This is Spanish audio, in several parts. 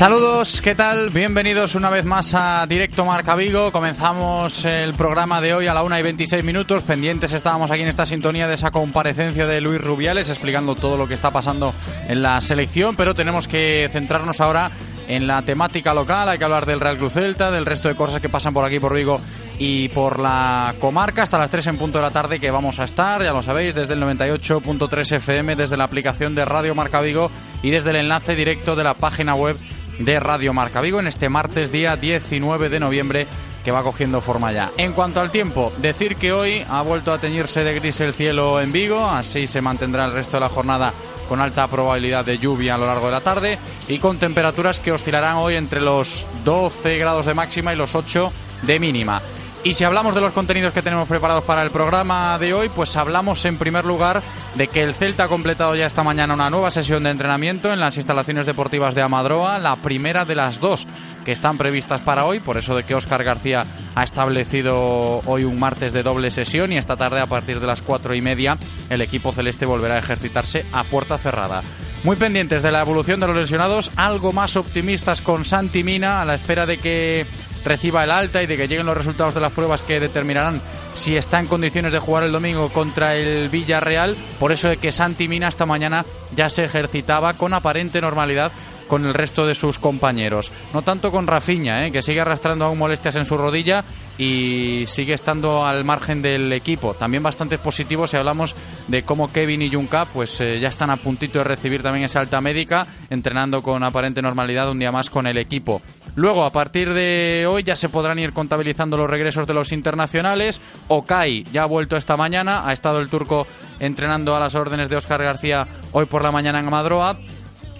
Saludos, ¿qué tal? Bienvenidos una vez más a Directo Marca Vigo. Comenzamos el programa de hoy a la 1 y 26 minutos. Pendientes estábamos aquí en esta sintonía de esa comparecencia de Luis Rubiales explicando todo lo que está pasando en la selección, pero tenemos que centrarnos ahora en la temática local. Hay que hablar del Real Cruz Celta, del resto de cosas que pasan por aquí, por Vigo y por la comarca hasta las 3 en punto de la tarde que vamos a estar, ya lo sabéis, desde el 98.3 FM, desde la aplicación de Radio Marca Vigo y desde el enlace directo de la página web de Radio Marca Vigo en este martes día 19 de noviembre que va cogiendo forma ya. En cuanto al tiempo, decir que hoy ha vuelto a teñirse de gris el cielo en Vigo, así se mantendrá el resto de la jornada con alta probabilidad de lluvia a lo largo de la tarde y con temperaturas que oscilarán hoy entre los 12 grados de máxima y los 8 de mínima. Y si hablamos de los contenidos que tenemos preparados para el programa de hoy, pues hablamos en primer lugar de que el Celta ha completado ya esta mañana una nueva sesión de entrenamiento en las instalaciones deportivas de Amadroa, la primera de las dos que están previstas para hoy, por eso de que Óscar García ha establecido hoy un martes de doble sesión y esta tarde a partir de las cuatro y media el equipo celeste volverá a ejercitarse a puerta cerrada. Muy pendientes de la evolución de los lesionados, algo más optimistas con Santi Mina a la espera de que reciba el alta y de que lleguen los resultados de las pruebas que determinarán si está en condiciones de jugar el domingo contra el Villarreal. Por eso de que Santi Mina esta mañana ya se ejercitaba con aparente normalidad con el resto de sus compañeros. No tanto con Rafiña, ¿eh? que sigue arrastrando aún molestias en su rodilla y sigue estando al margen del equipo. También bastante positivo si hablamos de cómo Kevin y Junca pues eh, ya están a puntito de recibir también esa alta médica, entrenando con aparente normalidad un día más con el equipo. Luego, a partir de hoy ya se podrán ir contabilizando los regresos de los internacionales. Okai ya ha vuelto esta mañana, ha estado el turco entrenando a las órdenes de Óscar García hoy por la mañana en Madroa.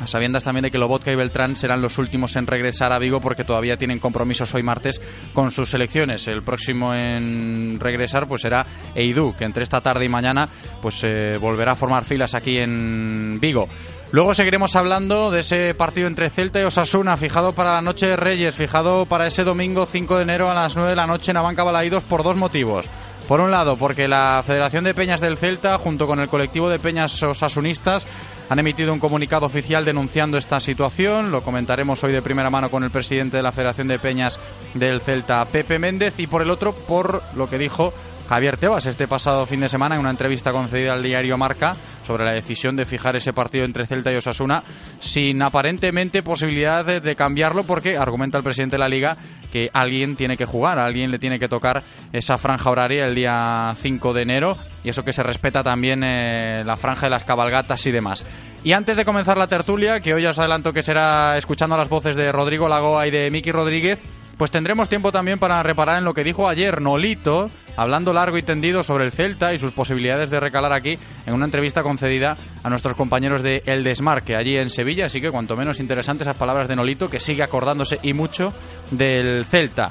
A sabiendas también de que Lobotka y Beltrán serán los últimos en regresar a Vigo porque todavía tienen compromisos hoy martes con sus selecciones. El próximo en regresar pues será Eidú, que entre esta tarde y mañana pues eh, volverá a formar filas aquí en Vigo. Luego seguiremos hablando de ese partido entre Celta y Osasuna, fijado para la noche de Reyes, fijado para ese domingo 5 de enero a las 9 de la noche en Abanca Balaídos por dos motivos. Por un lado, porque la Federación de Peñas del Celta, junto con el colectivo de Peñas Osasunistas, han emitido un comunicado oficial denunciando esta situación. Lo comentaremos hoy de primera mano con el presidente de la Federación de Peñas del Celta, Pepe Méndez, y por el otro, por lo que dijo Javier Tebas este pasado fin de semana en una entrevista concedida al diario Marca sobre la decisión de fijar ese partido entre Celta y Osasuna sin aparentemente posibilidad de, cambiarlo porque argumenta el presidente de la liga que alguien tiene que jugar, alguien le tiene que tocar esa franja horaria el día 5 de enero y eso que se respeta también eh, la franja de las cabalgatas y demás. Y antes de comenzar la tertulia, que hoy os adelanto que será escuchando las voces de Rodrigo Lagoa y de Miki Rodríguez, pues tendremos tiempo también para reparar en lo que dijo ayer Nolito, hablando largo y tendido sobre el Celta y sus posibilidades de recalar aquí en una entrevista concedida a nuestros compañeros de El Desmarque, allí en Sevilla. Así que cuanto menos interesantes esas palabras de Nolito, que sigue acordándose y mucho del Celta.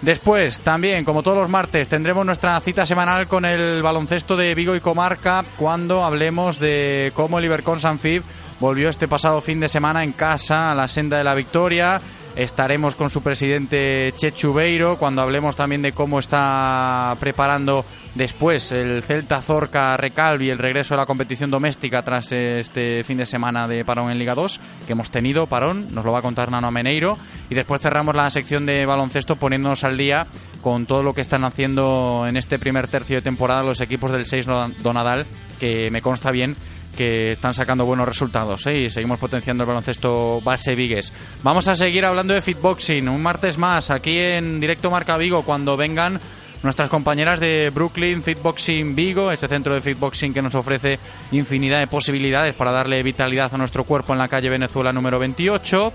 Después, también, como todos los martes, tendremos nuestra cita semanal con el baloncesto de Vigo y Comarca cuando hablemos de cómo el Ibercon Sanfib volvió este pasado fin de semana en casa a la senda de la victoria estaremos con su presidente Chechubeiro cuando hablemos también de cómo está preparando después el Celta Zorca Recalvi el regreso a la competición doméstica tras este fin de semana de parón en Liga 2 que hemos tenido parón, nos lo va a contar Nano Meneiro. Y después cerramos la sección de baloncesto poniéndonos al día con todo lo que están haciendo en este primer tercio de temporada los equipos del 6 Donadal que me consta bien que están sacando buenos resultados ¿eh? y seguimos potenciando el baloncesto base Vigues. Vamos a seguir hablando de fitboxing un martes más aquí en directo Marca Vigo cuando vengan nuestras compañeras de Brooklyn Fitboxing Vigo, este centro de fitboxing que nos ofrece infinidad de posibilidades para darle vitalidad a nuestro cuerpo en la calle Venezuela número 28.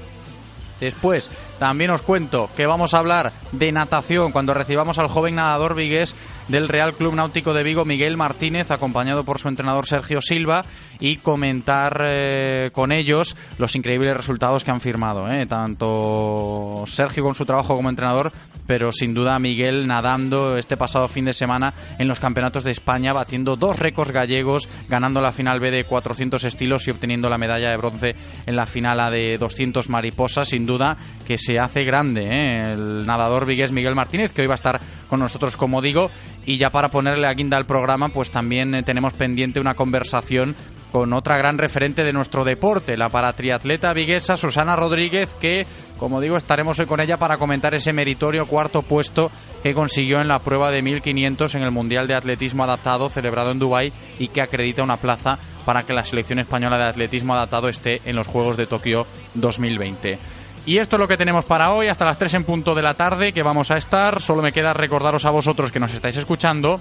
Después también os cuento que vamos a hablar de natación cuando recibamos al joven nadador vigués del Real Club Náutico de Vigo, Miguel Martínez, acompañado por su entrenador Sergio Silva, y comentar eh, con ellos los increíbles resultados que han firmado. Eh. Tanto Sergio con su trabajo como entrenador pero sin duda Miguel nadando este pasado fin de semana en los campeonatos de España, batiendo dos récords gallegos, ganando la final B de 400 estilos y obteniendo la medalla de bronce en la final A de 200 mariposas. Sin duda que se hace grande ¿eh? el nadador vigués Miguel Martínez, que hoy va a estar con nosotros, como digo. Y ya para ponerle a guinda al programa, pues también eh, tenemos pendiente una conversación con otra gran referente de nuestro deporte, la paratriatleta viguesa Susana Rodríguez, que como digo, estaremos hoy con ella para comentar ese meritorio cuarto puesto que consiguió en la prueba de 1500 en el Mundial de Atletismo Adaptado celebrado en Dubái y que acredita una plaza para que la selección española de atletismo adaptado esté en los Juegos de Tokio 2020. Y esto es lo que tenemos para hoy, hasta las 3 en punto de la tarde que vamos a estar. Solo me queda recordaros a vosotros que nos estáis escuchando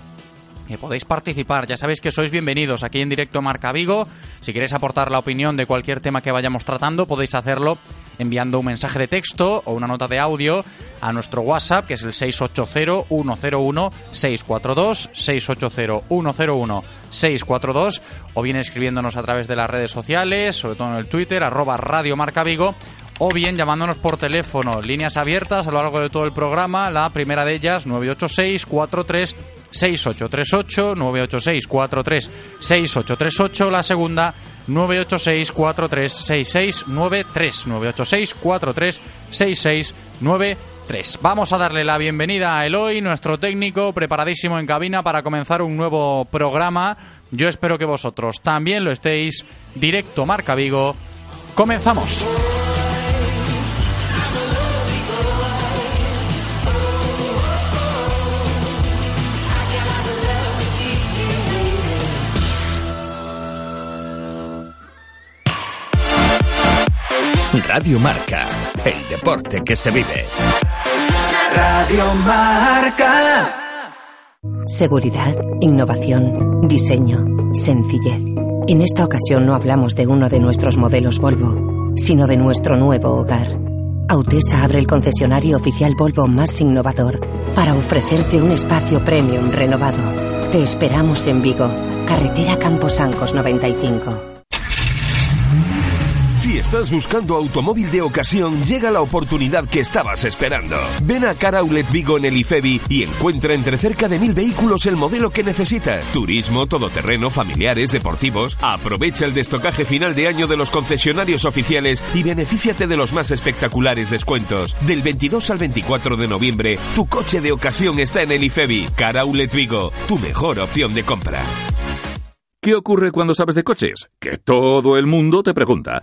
que podéis participar. Ya sabéis que sois bienvenidos aquí en directo Marca Vigo. Si queréis aportar la opinión de cualquier tema que vayamos tratando, podéis hacerlo enviando un mensaje de texto o una nota de audio a nuestro WhatsApp, que es el 680-101-642, 680-101-642, o bien escribiéndonos a través de las redes sociales, sobre todo en el Twitter, arroba Radio Marca Vigo, o bien llamándonos por teléfono, líneas abiertas a lo largo de todo el programa, la primera de ellas 986 43 6838 986 43 6838 la segunda 986 43 6693 986 43 6693 Vamos a darle la bienvenida a Eloy, nuestro técnico, preparadísimo en cabina para comenzar un nuevo programa. Yo espero que vosotros también lo estéis. Directo Marca Vigo. Comenzamos. Radio Marca, el deporte que se vive. Radio Marca. Seguridad, innovación, diseño, sencillez. En esta ocasión no hablamos de uno de nuestros modelos Volvo, sino de nuestro nuevo hogar. Autesa abre el concesionario oficial Volvo más innovador para ofrecerte un espacio premium renovado. Te esperamos en Vigo, carretera Camposancos 95. Si estás buscando automóvil de ocasión, llega la oportunidad que estabas esperando. Ven a Car Vigo en el IFEBI y encuentra entre cerca de mil vehículos el modelo que necesitas. Turismo, todoterreno, familiares, deportivos. Aprovecha el destocaje final de año de los concesionarios oficiales y benefíciate de los más espectaculares descuentos. Del 22 al 24 de noviembre, tu coche de ocasión está en el IFEBI. Car Vigo, tu mejor opción de compra. ¿Qué ocurre cuando sabes de coches? Que todo el mundo te pregunta.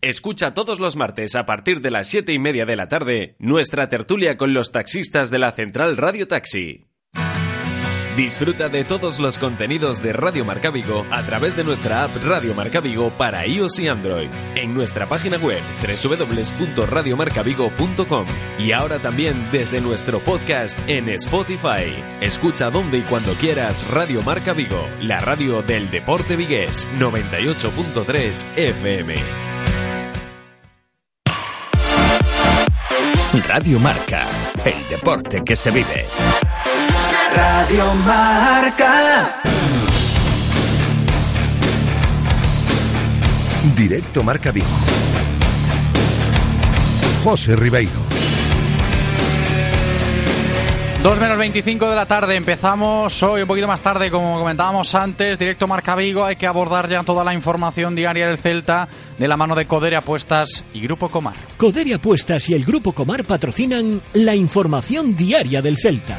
Escucha todos los martes a partir de las siete y media de la tarde nuestra tertulia con los taxistas de la Central Radio Taxi. Disfruta de todos los contenidos de Radio Marca Vigo a través de nuestra app Radio Marca Vigo para iOS y Android, en nuestra página web www.radiomarcavigo.com y ahora también desde nuestro podcast en Spotify. Escucha donde y cuando quieras Radio Marca Vigo, la radio del deporte vigués, 98.3 FM. Radio Marca, el deporte que se vive. Radio Marca. Directo Marca Vigo. José Ribeiro. 2 menos 25 de la tarde, empezamos hoy un poquito más tarde, como comentábamos antes, directo Marca Vigo, hay que abordar ya toda la información diaria del Celta de la mano de Codere Apuestas y Grupo Comar. Codere Apuestas y el Grupo Comar patrocinan la información diaria del Celta.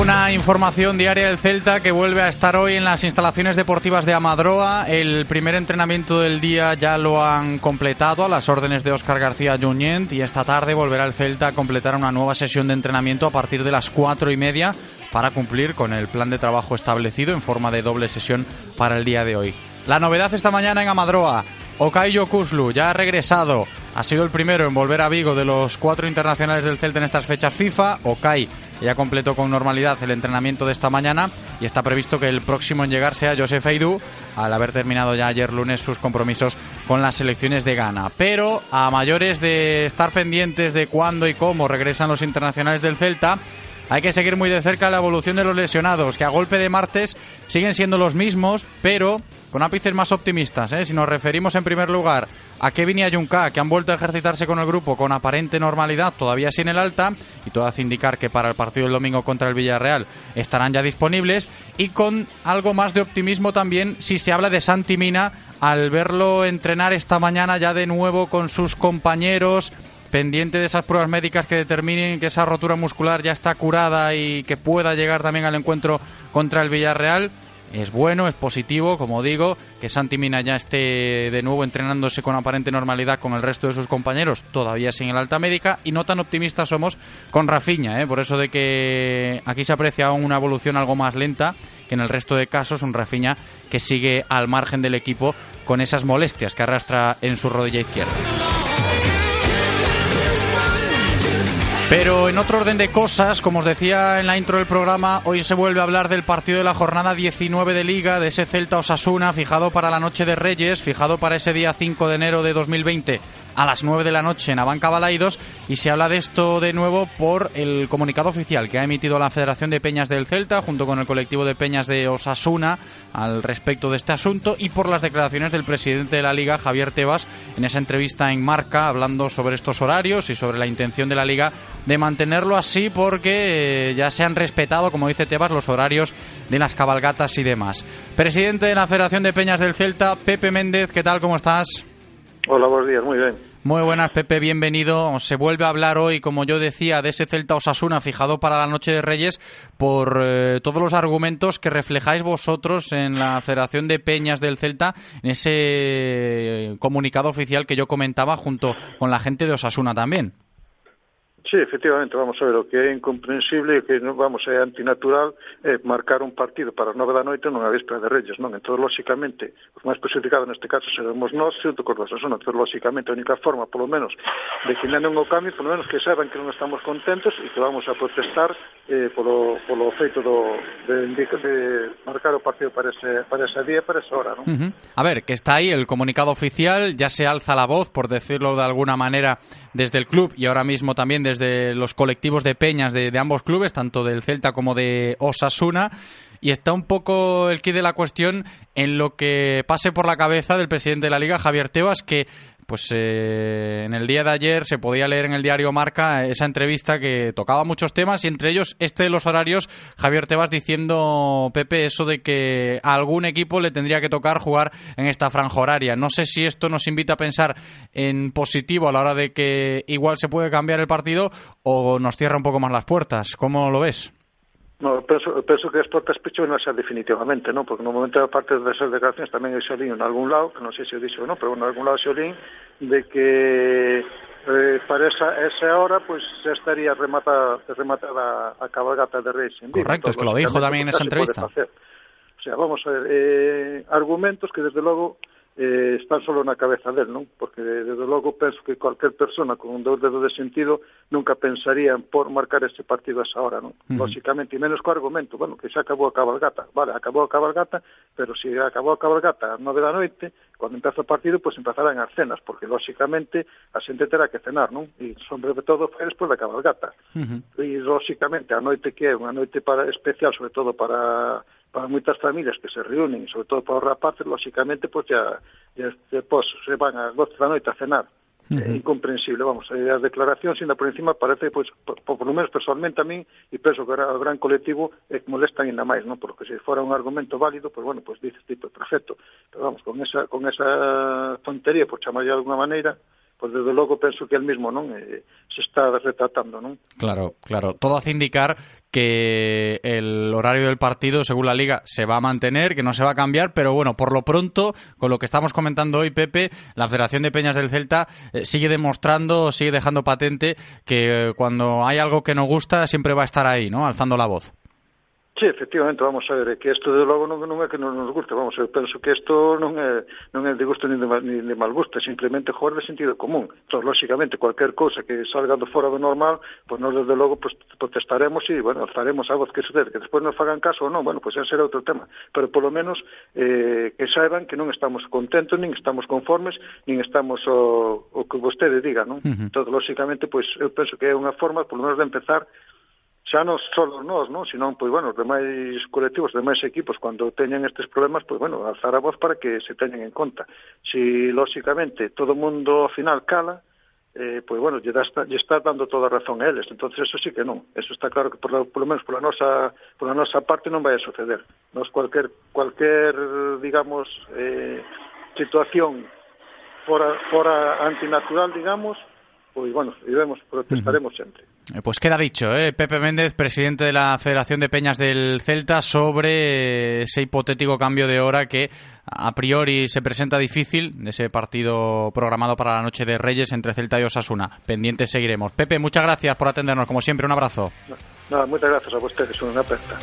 Una información diaria del Celta que vuelve a estar hoy en las instalaciones deportivas de Amadroa. El primer entrenamiento del día ya lo han completado a las órdenes de Óscar García Junyent y esta tarde volverá el Celta a completar una nueva sesión de entrenamiento a partir de las cuatro y media para cumplir con el plan de trabajo establecido en forma de doble sesión para el día de hoy. La novedad esta mañana en Amadroa. Okayo Kuslu ya ha regresado. Ha sido el primero en volver a Vigo de los cuatro internacionales del Celta en estas fechas FIFA. Okai ya completó con normalidad el entrenamiento de esta mañana y está previsto que el próximo en llegar sea Josef Aidú, al haber terminado ya ayer lunes sus compromisos con las selecciones de Ghana. Pero a mayores de estar pendientes de cuándo y cómo regresan los internacionales del Celta, hay que seguir muy de cerca la evolución de los lesionados, que a golpe de martes siguen siendo los mismos, pero con ápices más optimistas. ¿eh? Si nos referimos en primer lugar a Kevin y a Junca, que han vuelto a ejercitarse con el grupo con aparente normalidad, todavía sin el alta, y todo hace indicar que para el partido del domingo contra el Villarreal estarán ya disponibles, y con algo más de optimismo también si se habla de Santi Mina al verlo entrenar esta mañana ya de nuevo con sus compañeros pendiente de esas pruebas médicas que determinen que esa rotura muscular ya está curada y que pueda llegar también al encuentro contra el Villarreal. Es bueno, es positivo, como digo, que Santi Mina ya esté de nuevo entrenándose con aparente normalidad con el resto de sus compañeros, todavía sin el alta médica, y no tan optimistas somos con Rafiña, ¿eh? por eso de que aquí se aprecia una evolución algo más lenta que en el resto de casos, un Rafiña que sigue al margen del equipo con esas molestias que arrastra en su rodilla izquierda. Pero en otro orden de cosas, como os decía en la intro del programa, hoy se vuelve a hablar del partido de la jornada 19 de Liga, de ese Celta Osasuna, fijado para la Noche de Reyes, fijado para ese día 5 de enero de 2020 a las 9 de la noche en Abanca Balaidos y se habla de esto de nuevo por el comunicado oficial que ha emitido la Federación de Peñas del Celta junto con el colectivo de Peñas de Osasuna al respecto de este asunto y por las declaraciones del presidente de la Liga, Javier Tebas, en esa entrevista en Marca hablando sobre estos horarios y sobre la intención de la Liga de mantenerlo así porque eh, ya se han respetado, como dice Tebas, los horarios de las cabalgatas y demás. Presidente de la Federación de Peñas del Celta, Pepe Méndez, ¿qué tal? ¿Cómo estás? Hola, buenos días, muy bien. Muy buenas, Pepe, bienvenido. Se vuelve a hablar hoy, como yo decía, de ese Celta Osasuna fijado para la Noche de Reyes por eh, todos los argumentos que reflejáis vosotros en la Federación de Peñas del Celta, en ese eh, comunicado oficial que yo comentaba junto con la gente de Osasuna también. Sí, efectivamente, vamos a ver, o que é incomprensible e que non vamos é antinatural é eh, marcar un partido para as nove da noite nunha véspera de Reyes, non? Entón, lóxicamente, os máis perjudicados neste caso seremos nós xunto con nosos, non? Entón, lóxicamente, a única forma, polo menos, de que non o cambio, polo menos que saben que non estamos contentos e que vamos a protestar eh, polo, polo feito do, de, de, de marcar o partido para ese, para ese día e para esa hora, non? Uh -huh. A ver, que está aí el comunicado oficial, ya se alza la voz, por decirlo de alguna manera, desde el club y ahora mismo también desde los colectivos de peñas de, ambos clubes, tanto del Celta como de Osasuna. Y está un poco el kit de la cuestión en lo que pase por la cabeza del presidente de la liga, Javier Tebas, que pues eh, en el día de ayer se podía leer en el diario Marca esa entrevista que tocaba muchos temas y entre ellos este de los horarios, Javier Tebas diciendo, Pepe, eso de que a algún equipo le tendría que tocar jugar en esta franja horaria. No sé si esto nos invita a pensar en positivo a la hora de que igual se puede cambiar el partido o nos cierra un poco más las puertas. ¿Cómo lo ves? No, penso, penso que as portas pechou non xa definitivamente, non? Porque no momento da parte das declaracións tamén xa lín en algún lado, que non sei se o dixo ou non, pero en algún lado xa lín, de que eh, para esa, esa hora pues xa estaría rematada, rematada a cabalgata de Reis. Correcto, es que lo dijo tamén en esa entrevista. sea, vamos a ver, eh, argumentos que desde logo eh, están solo na cabeza del, non? Porque desde logo penso que cualquier persona con un dedos de sentido nunca pensaría en por marcar este partido a esa hora, non? Uh -huh. Lóxicamente, e menos co argumento, bueno, que xa acabou a cabalgata, vale, acabou a cabalgata, pero se si acabou a cabalgata a nove da noite, cando empeza o partido, pois pues, empezarán as cenas, porque lóxicamente a xente terá que cenar, non? E sobre todo foi despois da cabalgata. Uh -huh. E lóxicamente a noite que é unha noite para especial, sobre todo para para moitas familias que se reúnen, sobre todo para os rapaces, lóxicamente, pois, ya, ya depois se van a 12 da noite a cenar. Uh -huh. É incomprensible, vamos, as declaracións ainda por encima parece, pois, por, por lo menos personalmente a min, e penso que o gran colectivo é que molestan ainda máis, non? Porque se fora un argumento válido, pois, bueno, pois dices, tipo, perfecto, pero vamos, con esa, con esa tontería, por chamar de alguna maneira, pois desde logo penso que el mismo non eh, se está retratando, non? Claro, claro. Todo hace indicar que el horario del partido, según la liga, se va a mantener, que no se va a cambiar, pero bueno, por lo pronto, con lo que estamos comentando hoy, Pepe, la Federación de Peñas del Celta eh, sigue demostrando, sigue dejando patente que eh, cuando hay algo que nos gusta, siempre va a estar ahí, ¿no? Alzando la voz. Sí, efectivamente, vamos a ver, que isto de logo non, non é que non nos guste, vamos, eu penso que isto non é, non é de gusto nin de, mal, nin de mal gusto, simplemente jugar de sentido común. Entón, lóxicamente, cualquier cousa que salga do fora do normal, pois pues, nós desde logo pues, protestaremos e, bueno, alzaremos a voz que sucede, que despois nos fagan caso ou non, bueno, pois pues, ese será outro tema, pero polo menos eh, que saiban que non estamos contentos, nin estamos conformes, nin estamos o, o que vostede diga, non? Uh -huh. Entón, lóxicamente, pois, eu penso que é unha forma, polo menos, de empezar xa non solos nós, non? Senón, pois, bueno, os demais colectivos, os demais equipos, cando teñen estes problemas, pois, bueno, alzar a voz para que se teñen en conta. Si, lóxicamente, todo o mundo ao final cala, eh, pois, bueno, lle, está, lle está dando toda a razón a eles. entonces eso sí que non. Eso está claro que, por, por lo menos, pola nosa, pola nosa parte non vai a suceder. Nos cualquier, cualquier digamos, eh, situación fora, fora antinatural, digamos, pois, bueno, iremos, protestaremos sempre. Eh, pues queda dicho, ¿eh? Pepe Méndez, presidente de la Federación de Peñas del Celta, sobre ese hipotético cambio de hora que a priori se presenta difícil ese partido programado para la noche de Reyes entre Celta y Osasuna. Pendientes seguiremos. Pepe, muchas gracias por atendernos, como siempre, un abrazo. Nada, muchas gracias a ustedes, una aperta.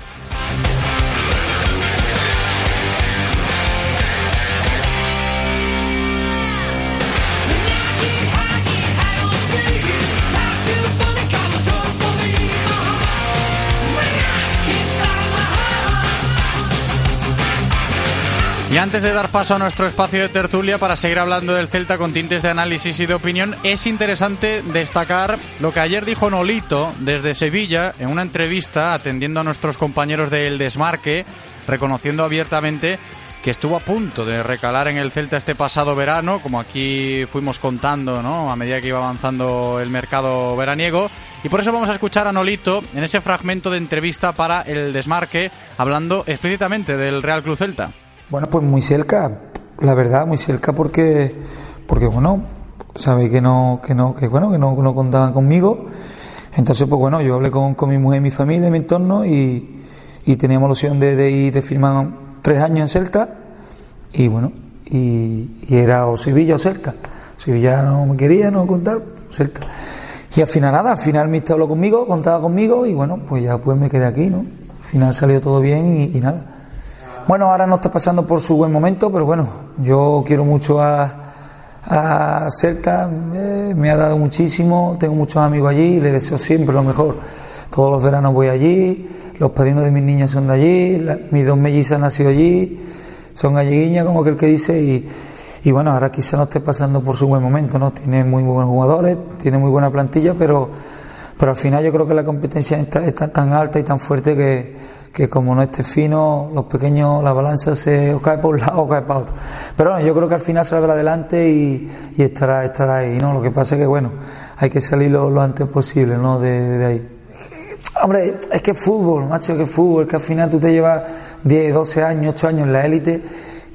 Y antes de dar paso a nuestro espacio de tertulia para seguir hablando del Celta con tintes de análisis y de opinión, es interesante destacar lo que ayer dijo Nolito desde Sevilla en una entrevista atendiendo a nuestros compañeros del desmarque, reconociendo abiertamente que estuvo a punto de recalar en el Celta este pasado verano, como aquí fuimos contando, ¿no? A medida que iba avanzando el mercado veraniego. Y por eso vamos a escuchar a Nolito en ese fragmento de entrevista para el desmarque, hablando explícitamente del Real Cruz Celta. Bueno, pues muy cerca, la verdad, muy cerca porque, porque bueno, sabe que no, que no, que bueno, que no, no contaban conmigo. Entonces, pues bueno, yo hablé con, con mi mujer y mi familia, mi entorno, y, y teníamos la opción de, de ir de firmar tres años en Celta, y bueno, y, era o Sevilla o Celta. Sevilla no me quería, no contar, Celta. Y al final nada, al final mi habló conmigo, contaba conmigo, y bueno, pues ya pues me quedé aquí, ¿no? Al final salió todo bien y nada. Bueno, ahora no está pasando por su buen momento, pero bueno, yo quiero mucho a, a Celta, me, ha dado muchísimo, tengo muchos amigos allí, le deseo siempre lo mejor. Todos los veranos voy allí, los padrinos de mis niñas son de allí, mis dos mellizas han nacido allí, son galleguiñas como aquel que dice, y, y bueno, ahora quizá no esté pasando por su buen momento, ¿no? Tiene muy buenos jugadores, tiene muy buena plantilla, pero, pero al final yo creo que la competencia está tan alta y tan fuerte que que como no esté fino, los pequeños, la balanza se cae por un lado o cae para otro. Pero bueno, yo creo que al final saldrá adelante y, y estará, estará ahí, ¿no? Lo que pasa es que, bueno, hay que salir lo, antes posible, ¿no? De, de, ahí. Hombre, es que fútbol, macho, que fútbol, que al final tú te llevas 10, 12 años, 8 años en la élite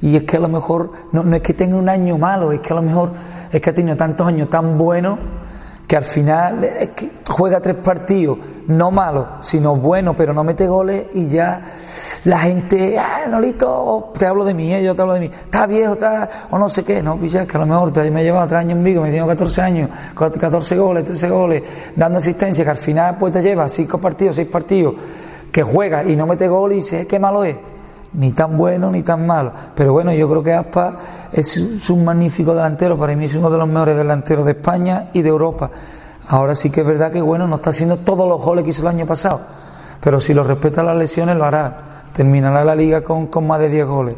y es que a lo mejor, no, no es que tenga un año malo, es que a lo mejor es que ha tenido tantos años tan buenos que al final que juega tres partidos, no malos, sino buenos, pero no mete goles y ya la gente, ah, Nolito, te hablo de mí, eh, yo te hablo de mí, está viejo, está, o no sé qué, no, picha, que a lo mejor me he llevado tres años en Vigo, me he tenido 14 años, 14 goles, 13 goles, dando asistencia, que al final pues te lleva cinco partidos, seis partidos, que juega y no mete goles y dices, qué malo es ni tan bueno ni tan malo. Pero bueno, yo creo que Aspa es, un magnífico delantero, para mí es uno de los mejores delanteros de España y de Europa. Ahora sí que es verdad que bueno, no está haciendo todos los goles que hizo el año pasado, pero si lo respeta las lesiones lo hará. Terminará la liga con, con más de 10 goles.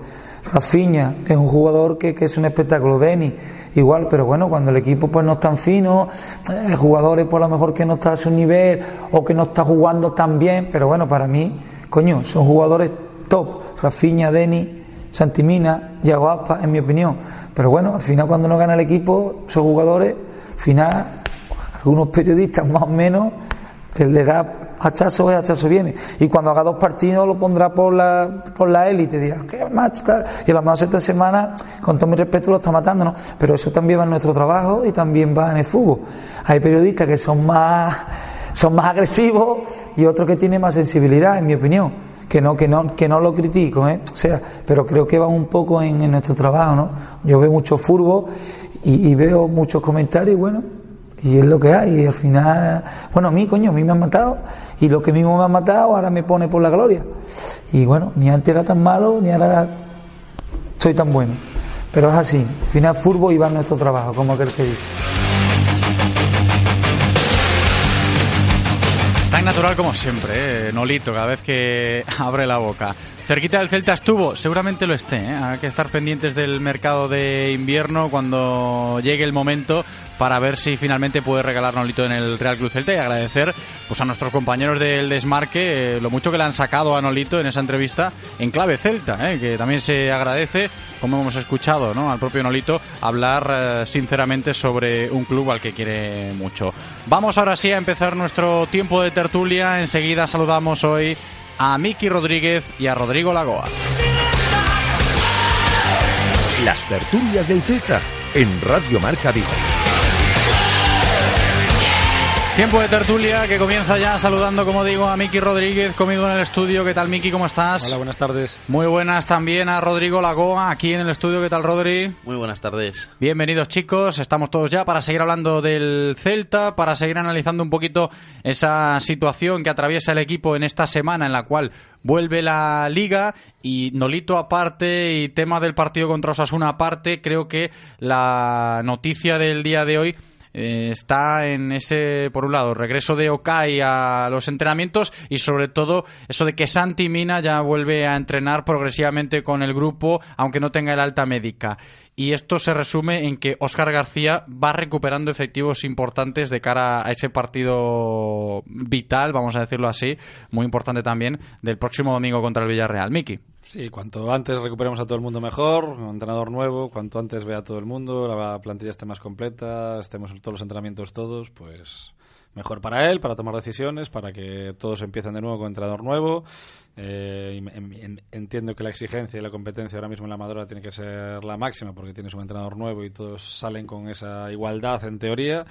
Rafinha es un jugador que, que es un espectáculo. Denis, igual, pero bueno, cuando el equipo pues no es tan fino, eh, jugadores por lo mejor que no está a su nivel o que no está jugando tan bien, pero bueno, para mí, coño, son jugadores top. Rafinha, Deni, Santimina, Yago Aspa, en mi opinión. Pero bueno, al final cuando no gana el equipo, esos jugadores, al final, algunos periodistas más o menos, le da hachazo es, hachazo viene. Y cuando haga dos partidos lo pondrá por la, por la élite, dirá, qué match tal. Y a lo mejor esta semana, con todo mi respeto, lo está matando, ¿no? Pero eso también va en nuestro trabajo y también va en el fútbol. Hay periodistas que son más, son más agresivos y otros que tienen más sensibilidad, en mi opinión que no, que no, que no lo critico, ¿eh? o sea, pero creo que va un poco en, nuestro trabajo, ¿no? Yo veo mucho furbo y, veo muchos comentarios, y bueno, y es lo que hay, y al final, bueno, a mí, coño, a mí me han matado, y lo que mismo me han matado ahora me pone por la gloria. Y bueno, ni antes era tan malo, ni ahora soy tan bueno. Pero es así, al final furbo y va en nuestro trabajo, como aquel que. Tan natural como siempre, ¿eh? Nolito, cada vez que abre la boca. Cerquita del Celta estuvo, seguramente lo esté. ¿eh? Hay que estar pendientes del mercado de invierno cuando llegue el momento para ver si finalmente puede regalar Nolito en el Real Club Celta y agradecer pues a nuestros compañeros del desmarque eh, lo mucho que le han sacado a Nolito en esa entrevista en clave Celta, eh, que también se agradece, como hemos escuchado ¿no? al propio Nolito, hablar sinceramente sobre un club al que quiere mucho. Vamos ahora sí a empezar nuestro tiempo de tertulia. Enseguida saludamos hoy a Miki Rodríguez y a Rodrigo Lagoa. Las tertulias del Celta en Radio Marca Vigo. Tiempo de tertulia que comienza ya saludando, como digo, a Miki Rodríguez conmigo en el estudio. ¿Qué tal, Miki? ¿Cómo estás? Hola, buenas tardes. Muy buenas también a Rodrigo Lagoa aquí en el estudio. ¿Qué tal, Rodri? Muy buenas tardes. Bienvenidos, chicos. Estamos todos ya para seguir hablando del Celta, para seguir analizando un poquito esa situación que atraviesa el equipo en esta semana en la cual vuelve la liga y Nolito aparte y tema del partido contra Osasuna aparte, creo que la noticia del día de hoy eh, está en ese, por un lado, regreso de Okai a los entrenamientos y sobre todo eso de que Santi Mina ya vuelve a entrenar progresivamente con el grupo, aunque no tenga el alta médica. Y esto se resume en que Óscar García va recuperando efectivos importantes de cara a ese partido vital, vamos a decirlo así, muy importante también, del próximo domingo contra el Villarreal. Miki. Sí, cuanto antes recuperemos a todo el mundo mejor, un entrenador nuevo, cuanto antes vea a todo el mundo, la plantilla esté más completa, estemos en todos los entrenamientos todos, pues mejor para él, para tomar decisiones, para que todos empiecen de nuevo con entrenador nuevo. Eh, entiendo que la exigencia y la competencia ahora mismo en la Madura tiene que ser la máxima porque tienes un entrenador nuevo y todos salen con esa igualdad en teoría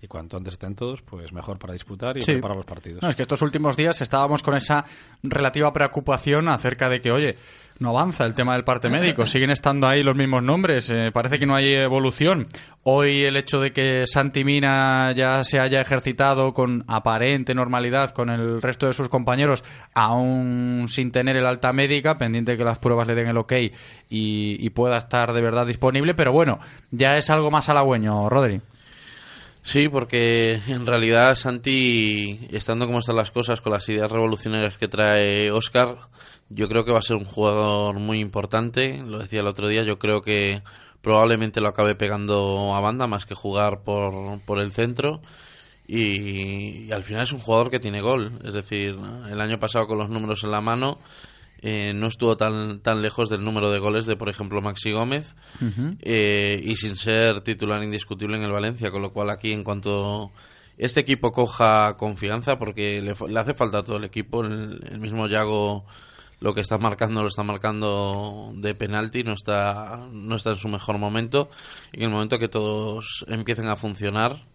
y cuanto antes estén todos, pues mejor para disputar y para los partidos. No, es que estos últimos días estábamos con esa relativa preocupación acerca de que, oye, no avanza el tema del parte médico, siguen estando ahí los mismos nombres, eh, parece que no hay evolución. Hoy el hecho de que Santi Mina ya se haya ejercitado con aparente normalidad con el resto de sus compañeros, aún sin tener el alta médica, pendiente de que las pruebas le den el ok y, y pueda estar de verdad disponible, pero bueno, ya es algo más halagüeño, Rodri. Sí, porque en realidad Santi, estando como están las cosas, con las ideas revolucionarias que trae Oscar, yo creo que va a ser un jugador muy importante. Lo decía el otro día, yo creo que probablemente lo acabe pegando a banda más que jugar por, por el centro. Y, al final es un jugador que tiene gol. Es decir, el año pasado con los números en la mano eh, no estuvo tan, tan lejos del número de goles de, por ejemplo, Maxi Gómez. Eh, y sin ser titular indiscutible en el Valencia. Con lo cual aquí en cuanto este equipo coja confianza, porque le, hace falta a todo el equipo, el mismo Yago lo que está marcando lo está marcando de penalti, no está, no está en su mejor momento. Y en el momento que todos empiecen a funcionar,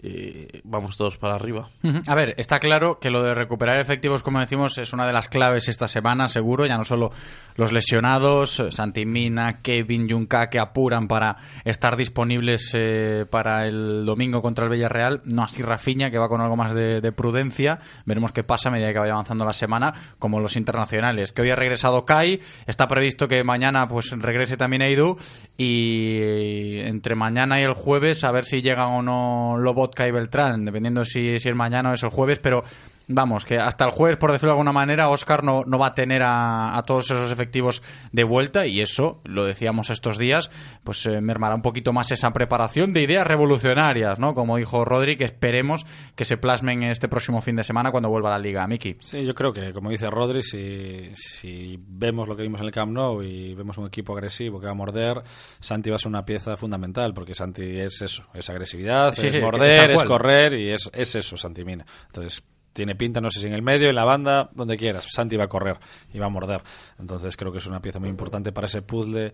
eh, vamos todos para arriba. A ver, está claro que lo de recuperar efectivos, como decimos, es una de las claves esta semana, seguro. Ya no solo los lesionados, Santimina, Kevin, Junca, que apuran para estar disponibles eh, para el domingo contra el Villarreal. No así Rafiña, que va con algo más de, de, prudencia. Veremos qué pasa a medida que vaya avanzando la semana, como los internacionales. Que hoy ha regresado Kai, está previsto que mañana pues regrese también Eidu. Y entre mañana y el jueves, a ver si llegan o no Y Beltrán, dependiendo si, si es mañana o es el jueves, pero vamos, que hasta el jueves, por decirlo de alguna manera, Oscar no, no va a tener a, todos esos efectivos de vuelta y eso, lo decíamos estos días, pues eh, mermará un poquito más esa preparación de ideas revolucionarias, ¿no? Como dijo Rodri, que esperemos que se plasmen este próximo fin de semana cuando vuelva a la Liga. Miki. Sí, yo creo que, como dice Rodri, si, si vemos lo que vimos en el Camp Nou y vemos un equipo agresivo que va a morder, Santi va a ser una pieza fundamental, porque Santi es eso, es agresividad, es morder, es correr y es, es eso, Santi Mina. Entonces, tiene pinta, no sé si en el medio, en la banda, donde quieras. Santi va a correr y va a morder. Entonces creo que es una pieza muy importante para ese puzzle.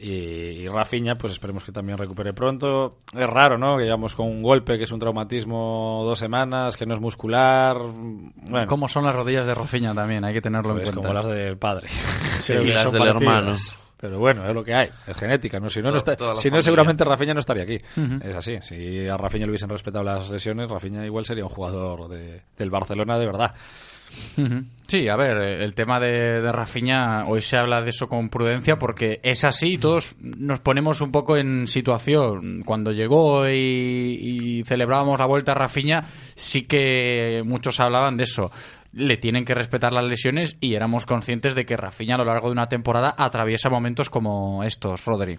Y, y Rafinha, pues esperemos que también recupere pronto. Es raro, ¿no? Que llevamos con un golpe que es un traumatismo dos semanas, que no es muscular. Bueno. ¿Cómo son las rodillas de Rafinha también? Hay que tenerlo en pues cuenta. como las del padre. Sí, y las del hermano. Pero bueno, es lo que hay, es genética, ¿no? Si no, no, está, si no seguramente Rafinha no estaría aquí. Es así. Si a Rafinha le hubiesen respetado las lesiones, Rafinha igual sería un jugador de, del Barcelona de verdad. Sí, a ver, el tema de, de Rafinha, hoy se habla de eso con prudencia porque es así y todos nos ponemos un poco en situación. Cuando llegó y, y celebrábamos la vuelta a Rafinha, sí que muchos hablaban de eso le tienen que respetar las lesiones y éramos conscientes de que Rafinha a lo largo de una temporada atraviesa momentos como estos, Rodri.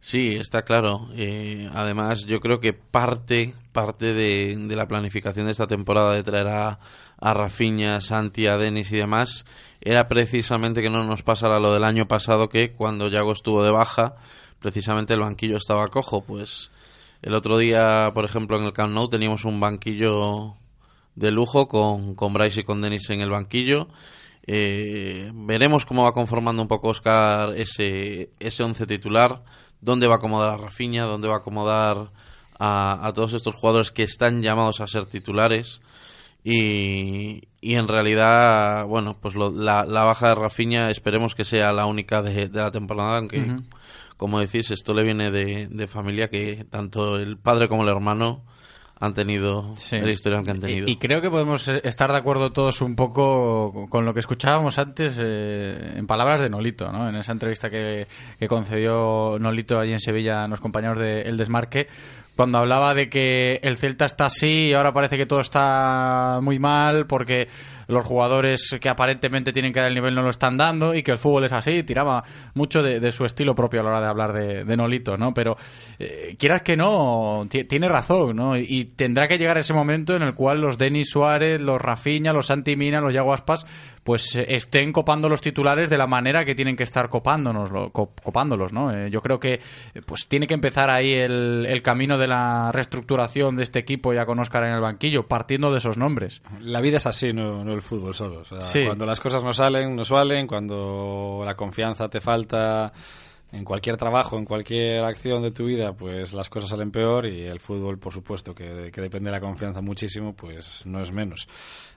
Sí, está claro. Eh, además, yo creo que parte, parte de, de, la planificación de esta temporada de traer a, a Rafinha, Santi, a Denis y demás era precisamente que no nos pasara lo del año pasado que cuando Yago estuvo de baja, precisamente el banquillo estaba cojo. Pues el otro día, por ejemplo, en el Camp Nou teníamos un banquillo de lujo con, con Bryce y con Denis en el banquillo. Eh, veremos cómo va conformando un poco Oscar ese, ese once titular, dónde va a acomodar a Rafinha, dónde va a acomodar a, a, todos estos jugadores que están llamados a ser titulares. Y, y en realidad, bueno, pues lo, la, la, baja de Rafinha esperemos que sea la única de, de la temporada, aunque, uh -huh. como decís, esto le viene de, de familia que tanto el padre como el hermano han tenido sí. el historial que han tenido. Y, y, creo que podemos estar de acuerdo todos un poco con lo que escuchábamos antes eh, en palabras de Nolito, ¿no? En esa entrevista que, que, concedió Nolito allí en Sevilla a los compañeros de El Desmarque, cuando hablaba de que el Celta está así y ahora parece que todo está muy mal porque los jugadores que aparentemente tienen que dar el nivel no lo están dando y que el fútbol es así, tiraba mucho de, de su estilo propio a la hora de hablar de, Nolito, ¿no? Pero eh, quieras que no, tiene razón, ¿no? Y, y, tendrá que llegar ese momento en el cual los Denis Suárez, los Rafinha, los Santi Mina, los Yaguaspas, pues eh, estén copando los titulares de la manera que tienen que estar copándonos, copándolos, ¿no? Eh, yo creo que pues tiene que empezar ahí el, el, camino de la reestructuración de este equipo ya con Oscar en el banquillo, partiendo de esos nombres. La vida es así, no, no el fútbol solo. O sea, sí. Cuando las cosas no salen, no salen, cuando la confianza te falta en cualquier trabajo, en cualquier acción de tu vida, pues las cosas salen peor y el fútbol, por supuesto, que, que depende de la confianza muchísimo, pues no es menos.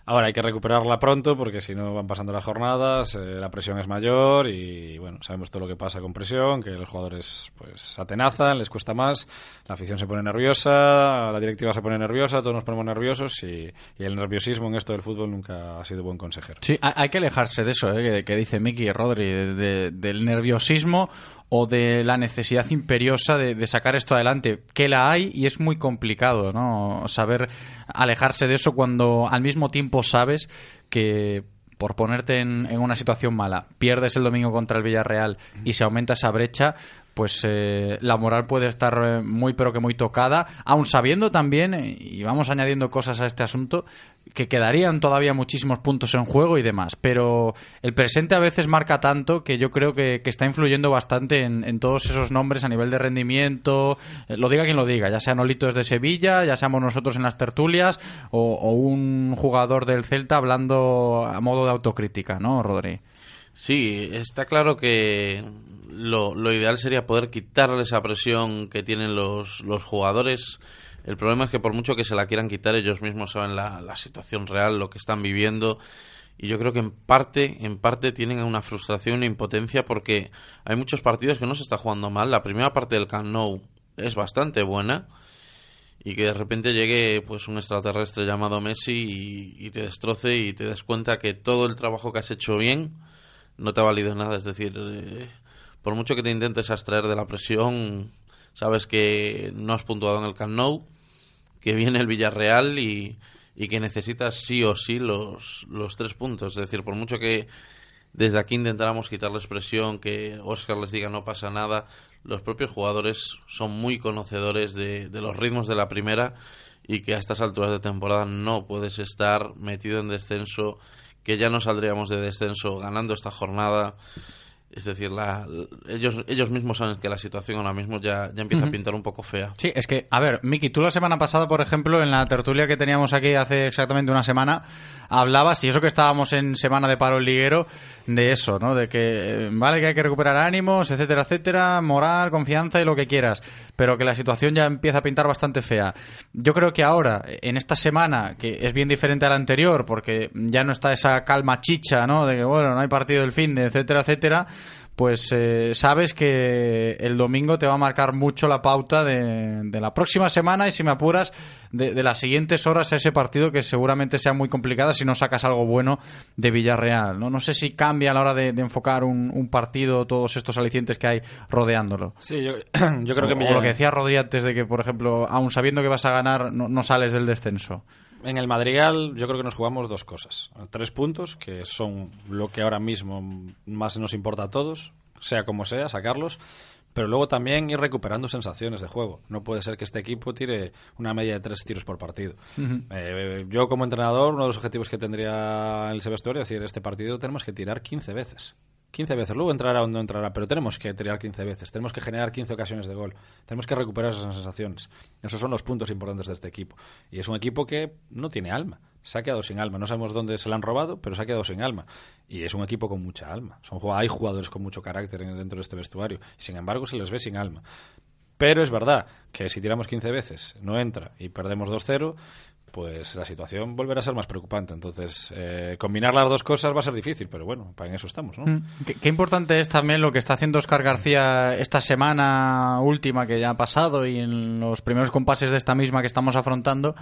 Ahora hay que recuperarla pronto porque si no van pasando las jornadas, eh, la presión es mayor y bueno, sabemos todo lo que pasa con presión, que los jugadores pues atenazan, les cuesta más, la afición se pone nerviosa, la directiva se pone nerviosa, todos nos ponemos nerviosos y, el nerviosismo en esto del fútbol nunca ha sido buen consejero. Sí, hay que alejarse de eso, eh, que, que, dice Miki Rodri, de, del nerviosismo o de la necesidad imperiosa de, sacar esto adelante, que la hay y es muy complicado, ¿no? Saber alejarse de eso cuando al mismo tiempo sabes que por ponerte en una situación mala, pierdes el domingo contra el Villarreal y se aumenta esa brecha, pues eh, la moral puede estar eh, muy pero que muy tocada, aun sabiendo también, eh, y vamos añadiendo cosas a este asunto, que quedarían todavía muchísimos puntos en juego y demás, pero el presente a veces marca tanto que yo creo que, que está influyendo bastante en, en, todos esos nombres a nivel de rendimiento, lo diga quien lo diga, ya sean Olitos de Sevilla, ya seamos nosotros en las tertulias o, o un jugador del Celta hablando a modo de autocrítica, ¿no, Rodri? Sí, está claro que lo, lo, ideal sería poder quitarle esa presión que tienen los, los jugadores. El problema es que por mucho que se la quieran quitar, ellos mismos saben la, la situación real, lo que están viviendo. Y yo creo que en parte, en parte tienen una frustración, una impotencia, porque hay muchos partidos que no se está jugando mal. La primera parte del Camp Nou es bastante buena y que de repente llegue pues un extraterrestre llamado Messi y, y, te destroce y te des cuenta que todo el trabajo que has hecho bien no te ha valido nada. Es decir, eh, por mucho que te intentes abstraer de la presión, sabes que no has puntuado en el Camp que viene el Villarreal y, y que necesitas sí o sí los, los tres puntos. Es decir, por mucho que desde aquí intentáramos quitarles presión, que Oscar les diga no pasa nada, los propios jugadores son muy conocedores de, de, los ritmos de la primera y que a estas alturas de temporada no puedes estar metido en descenso, que ya no saldríamos de descenso ganando esta jornada. Es decir, la, ellos, ellos mismos saben que la situación ahora mismo ya, ya empieza uh -huh. a pintar un poco fea. Sí, es que, a ver, Miki, tú la semana pasada, por ejemplo, en la tertulia que teníamos aquí hace exactamente una semana, hablabas, y eso que estábamos en semana de paro liguero, de eso, ¿no? De que, vale, que hay que recuperar ánimos, etcétera, etcétera, moral, confianza y lo que quieras, pero que la situación ya empieza a pintar bastante fea. Yo creo que ahora, en esta semana, que es bien diferente a la anterior, porque ya no está esa calma chicha, ¿no? De que, bueno, no hay partido del fin de, etcétera, etcétera, pues eh, sabes que el domingo te va a marcar mucho la pauta de, de la próxima semana y si me apuras de, de, las siguientes horas a ese partido que seguramente sea muy complicada si no sacas algo bueno de Villarreal. No, no sé si cambia a la hora de, de enfocar un, un, partido todos estos alicientes que hay rodeándolo. Sí, yo, yo creo o, que me o lo que decía Rodri antes de que, por ejemplo, aun sabiendo que vas a ganar, no, no sales del descenso en el Madrigal yo creo que nos jugamos dos cosas. Tres puntos, que son lo que ahora mismo más nos importa a todos, sea como sea, sacarlos. Pero luego también ir recuperando sensaciones de juego. No puede ser que este equipo tire una media de tres tiros por partido. Uh -huh. eh, yo como entrenador, uno de los objetivos que tendría el vestuario es decir, este partido tenemos que tirar 15 veces. 15 veces, luego entrará o no entrará, pero tenemos que tirar 15 veces, tenemos que generar 15 ocasiones de gol, tenemos que recuperar esas sensaciones. Esos son los puntos importantes de este equipo. Y es un equipo que no tiene alma, se ha quedado sin alma. No sabemos dónde se la han robado, pero se ha quedado sin alma. Y es un equipo con mucha alma. Son, hay jugadores con mucho carácter dentro de este vestuario, y sin embargo se les ve sin alma. Pero es verdad que si tiramos 15 veces, no entra y perdemos 2-0, pues la situación volverá a ser más preocupante. Entonces, eh, combinar las dos cosas va a ser difícil, pero bueno, en eso estamos, ¿no? ¿Qué, qué, importante es también lo que está haciendo Oscar García esta semana última que ya ha pasado y en los primeros compases de esta misma que estamos afrontando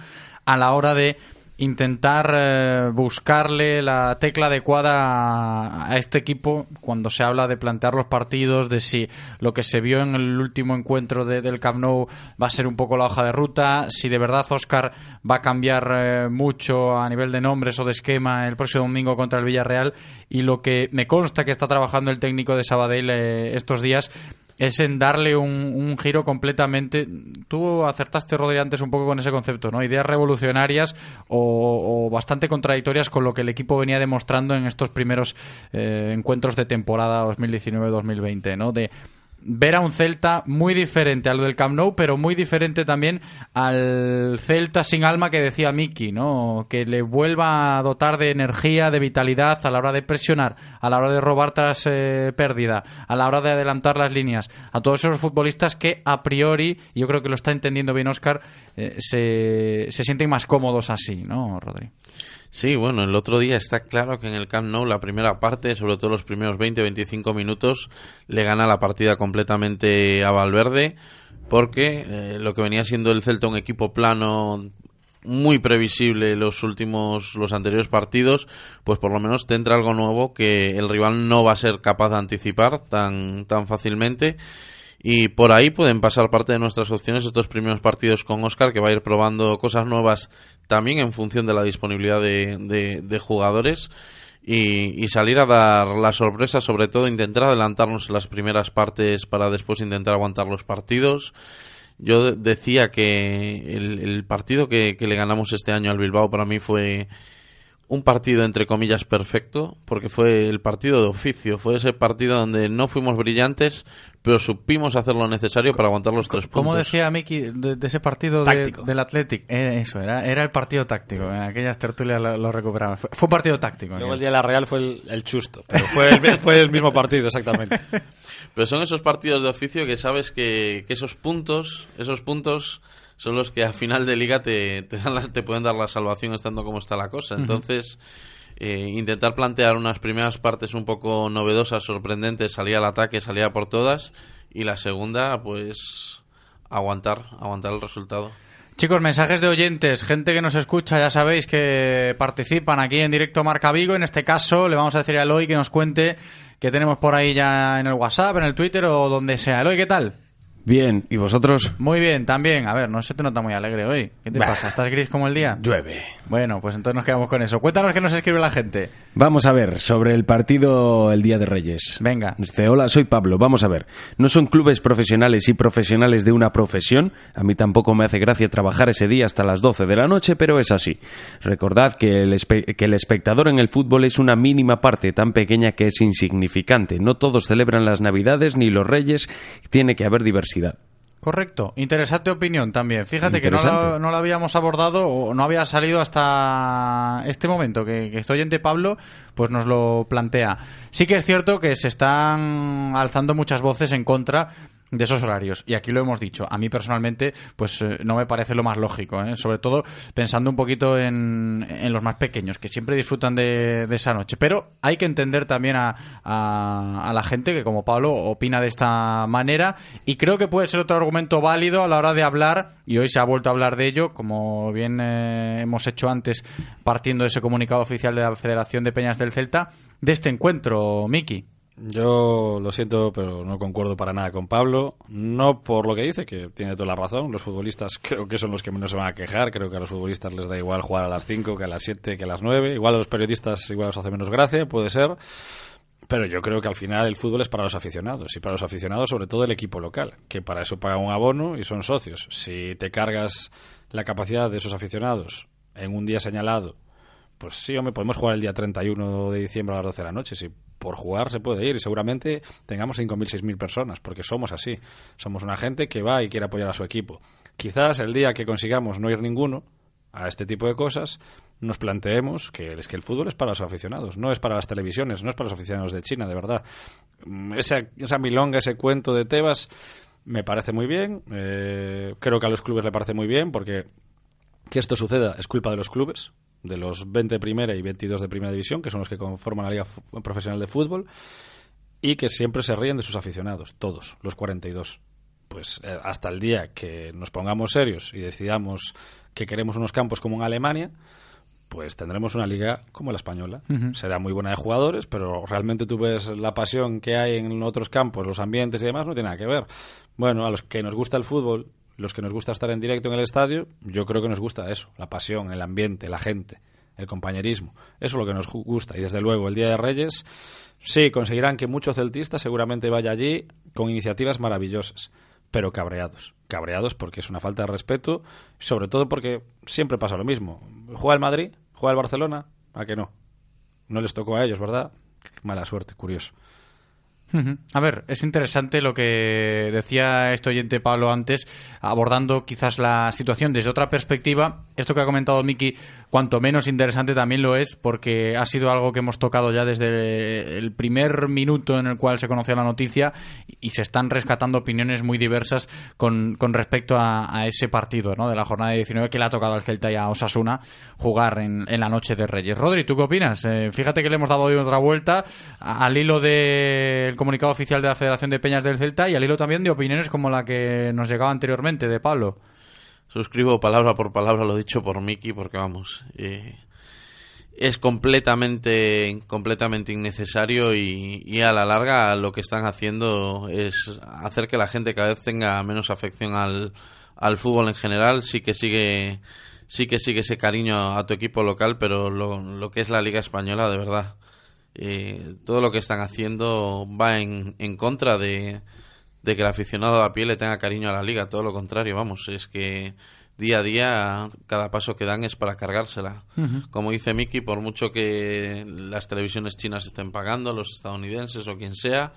a la hora de intentar eh, buscarle la tecla adecuada a, este equipo cuando se habla de plantear los partidos, de si lo que se vio en el último encuentro de, del Camp Nou va a ser un poco la hoja de ruta, si de verdad Oscar va a cambiar eh, mucho a nivel de nombres o de esquema el próximo domingo contra el Villarreal. Y lo que me consta que está trabajando el técnico de Sabadell eh, estos días es en darle un, un, giro completamente. Tú acertaste, Rodri, antes un poco con ese concepto, ¿no? Ideas revolucionarias o, bastante contradictorias con lo que el equipo venía demostrando en estos primeros eh, encuentros de temporada 2019-2020, ¿no? De ver a un Celta muy diferente al del Camp Nou, pero muy diferente también al Celta sin alma que decía Miki, ¿no? Que le vuelva a dotar de energía, de vitalidad a la hora de presionar, a la hora de robar tras eh, pérdida, a la hora de adelantar las líneas, a todos esos futbolistas que a priori, yo creo que lo está entendiendo bien Oscar, eh, se, se sienten más cómodos así, ¿no, Rodri? Sí, bueno, el otro día está claro que en el Camp Nou la primera parte, sobre todo los primeros 20-25 minutos, le gana la partida completamente a Valverde, porque eh, lo que venía siendo el Celta un equipo plano muy previsible los últimos los anteriores partidos pues por lo menos te entra algo nuevo que el rival no va a ser capaz de anticipar tan tan fácilmente y por ahí pueden pasar parte de nuestras opciones estos primeros partidos con Oscar que va a ir probando cosas nuevas también en función de la disponibilidad de, de, de jugadores y, y, salir a dar la sorpresa, sobre todo intentar adelantarnos en las primeras partes para después intentar aguantar los partidos. Yo decía que el, el partido que, que, le ganamos este año al Bilbao para mí fue un partido entre comillas perfecto, porque fue el partido de oficio, fue ese partido donde no fuimos brillantes, pero supimos hacer lo necesario para aguantar los tres puntos. ¿Cómo decía Miki de, de, ese partido de, del Athletic? Eh, eso, era, era el partido táctico. En aquellas tertulias lo, lo. Fue, fue, un partido táctico. Luego el día de la Real fue el, el chusto, pero fue el, fue el mismo partido, exactamente. Pero son esos partidos de oficio que sabes que, que esos puntos, esos puntos son los que a final de liga te, te, dan las- te pueden dar la salvación estando como está la cosa. Entonces, eh, intentar plantear unas primeras partes un poco novedosas, sorprendentes, salir al ataque, salir a por todas, y la segunda, pues aguantar, aguantar el resultado. Chicos, mensajes de oyentes, gente que nos escucha, ya sabéis que participan aquí en directo Marca Vigo. En este caso, le vamos a decir a Eloy que nos cuente que tenemos por ahí ya en el WhatsApp, en el Twitter o donde sea. Eloy, ¿qué tal? Bien, ¿y vosotros? Muy bien, también. A ver, no se te nota muy alegre hoy. ¿Qué te Bah. pasa? ¿Estás gris como el día? Llueve. Bueno, pues entonces nos quedamos con eso. Cuéntanos qué nos escribe la gente. Vamos a ver, sobre el partido el Día de Reyes. Venga. Dice, hola, soy Pablo. Vamos a ver. No son clubes profesionales y profesionales de una profesión. A mí tampoco me hace gracia trabajar ese día hasta las 12 de la noche, pero es así. Recordad que el, espe- que el espectador en el fútbol es una mínima parte tan pequeña que es insignificante. No todos celebran las Navidades ni los Reyes. Tiene que haber diversidad. Correcto. Interesante opinión también. Fíjate que no lo, no lo habíamos abordado o no había salido hasta este momento que, que este oyente Pablo pues nos lo plantea. Sí que es cierto que se están alzando muchas voces en contra de esos horarios. Y aquí lo hemos dicho. A mí personalmente pues eh, no me parece lo más lógico ¿eh? sobre todo pensando un poquito en, en los más pequeños que siempre disfrutan de, de esa noche. Pero hay que entender también a, a, la gente que como Pablo opina de esta manera. Y creo que puede ser otro argumento válido a la hora de hablar y hoy se ha vuelto a hablar de ello como bien eh, hemos hecho antes partiendo de ese comunicado oficial de la Federación de Peñas del Celta de este encuentro Miki Yo lo siento, pero no concuerdo para nada con Pablo. No por lo que dice, que tiene toda la razón. Los futbolistas creo que son los que menos se van a quejar. Creo que a los futbolistas les da igual jugar a las 5 que a las 7 que a las 9. Igual a los periodistas igual os hace menos gracia, puede ser. Pero yo creo que al final el fútbol es para los aficionados y para los aficionados sobre todo el equipo local, que para eso paga un abono y son socios. Si te cargas la capacidad de esos aficionados en un día señalado, pues sí, hombre, podemos jugar el día 31 de diciembre a las 12 de la noche. Si por jugar se puede ir y seguramente tengamos 5.000, 6.000 personas, porque somos así. Somos una gente que va y quiere apoyar a su equipo. Quizás el día que consigamos no ir ninguno a este tipo de cosas, nos planteemos que es que el fútbol es para los aficionados, no es para las televisiones, no es para los aficionados de China, de verdad. Mm, Esa, milonga, ese cuento de Tebas, me parece muy bien. eh, creo que a los clubes le parece muy bien, porque que esto suceda es culpa de los clubes, de los 20 de primera y 22 de primera división, que son los que conforman la Liga Profesional de Fútbol, y que siempre se ríen de sus aficionados, todos, los 42. Pues eh, hasta el día que nos pongamos serios y decidamos que queremos unos campos como en Alemania, pues tendremos una liga como la española. Será muy buena de jugadores, pero realmente tú ves la pasión que hay en otros campos, los ambientes y demás, no tiene nada que ver. Bueno, a los que nos gusta el fútbol, los que nos gusta estar en directo en el estadio, yo creo que nos gusta eso, la pasión, el ambiente, la gente, el compañerismo. Eso es lo que nos gusta. Y desde luego, el Día de Reyes, sí, conseguirán que mucho celtista seguramente vaya allí con iniciativas maravillosas, pero cabreados. Cabreados porque es una falta de respeto, sobre todo porque siempre pasa lo mismo. Juega el Madrid, juega el Barcelona, ¿a que no? No les tocó a ellos, ¿verdad? Mala suerte, curioso. A ver, es interesante lo que decía este oyente Pablo antes, abordando quizás la situación desde otra perspectiva. Esto que ha comentado Miki, cuanto menos interesante también lo es, porque ha sido algo que hemos tocado ya desde el primer minuto en el cual se conoció la noticia y se están rescatando opiniones muy diversas con, con respecto a, ese partido ¿no? de la jornada de 19 que le ha tocado al Celta y a Osasuna jugar en, en la noche de Reyes. Rodri, ¿tú qué opinas? Eh, fíjate que le hemos dado hoy otra vuelta al hilo del comunicado oficial de la Federación de Peñas del Celta y al hilo también de opiniones como la que nos llegaba anteriormente de Pablo. Suscribo palabra por palabra lo dicho por Miki, porque vamos, eh, es completamente, completamente innecesario y, y a la larga lo que están haciendo es hacer que la gente cada vez tenga menos afección al, al fútbol en general. Sí que sigue, sí que sigue ese cariño a tu equipo local, pero lo, lo que es la Liga Española, de verdad, eh, todo lo que están haciendo va en, en contra de, de que el aficionado a pie le tenga cariño a la liga, todo lo contrario, vamos, es que día a día cada paso que dan es para cargársela. Como dice Miki, por mucho que las televisiones chinas estén pagando, los estadounidenses o quien sea,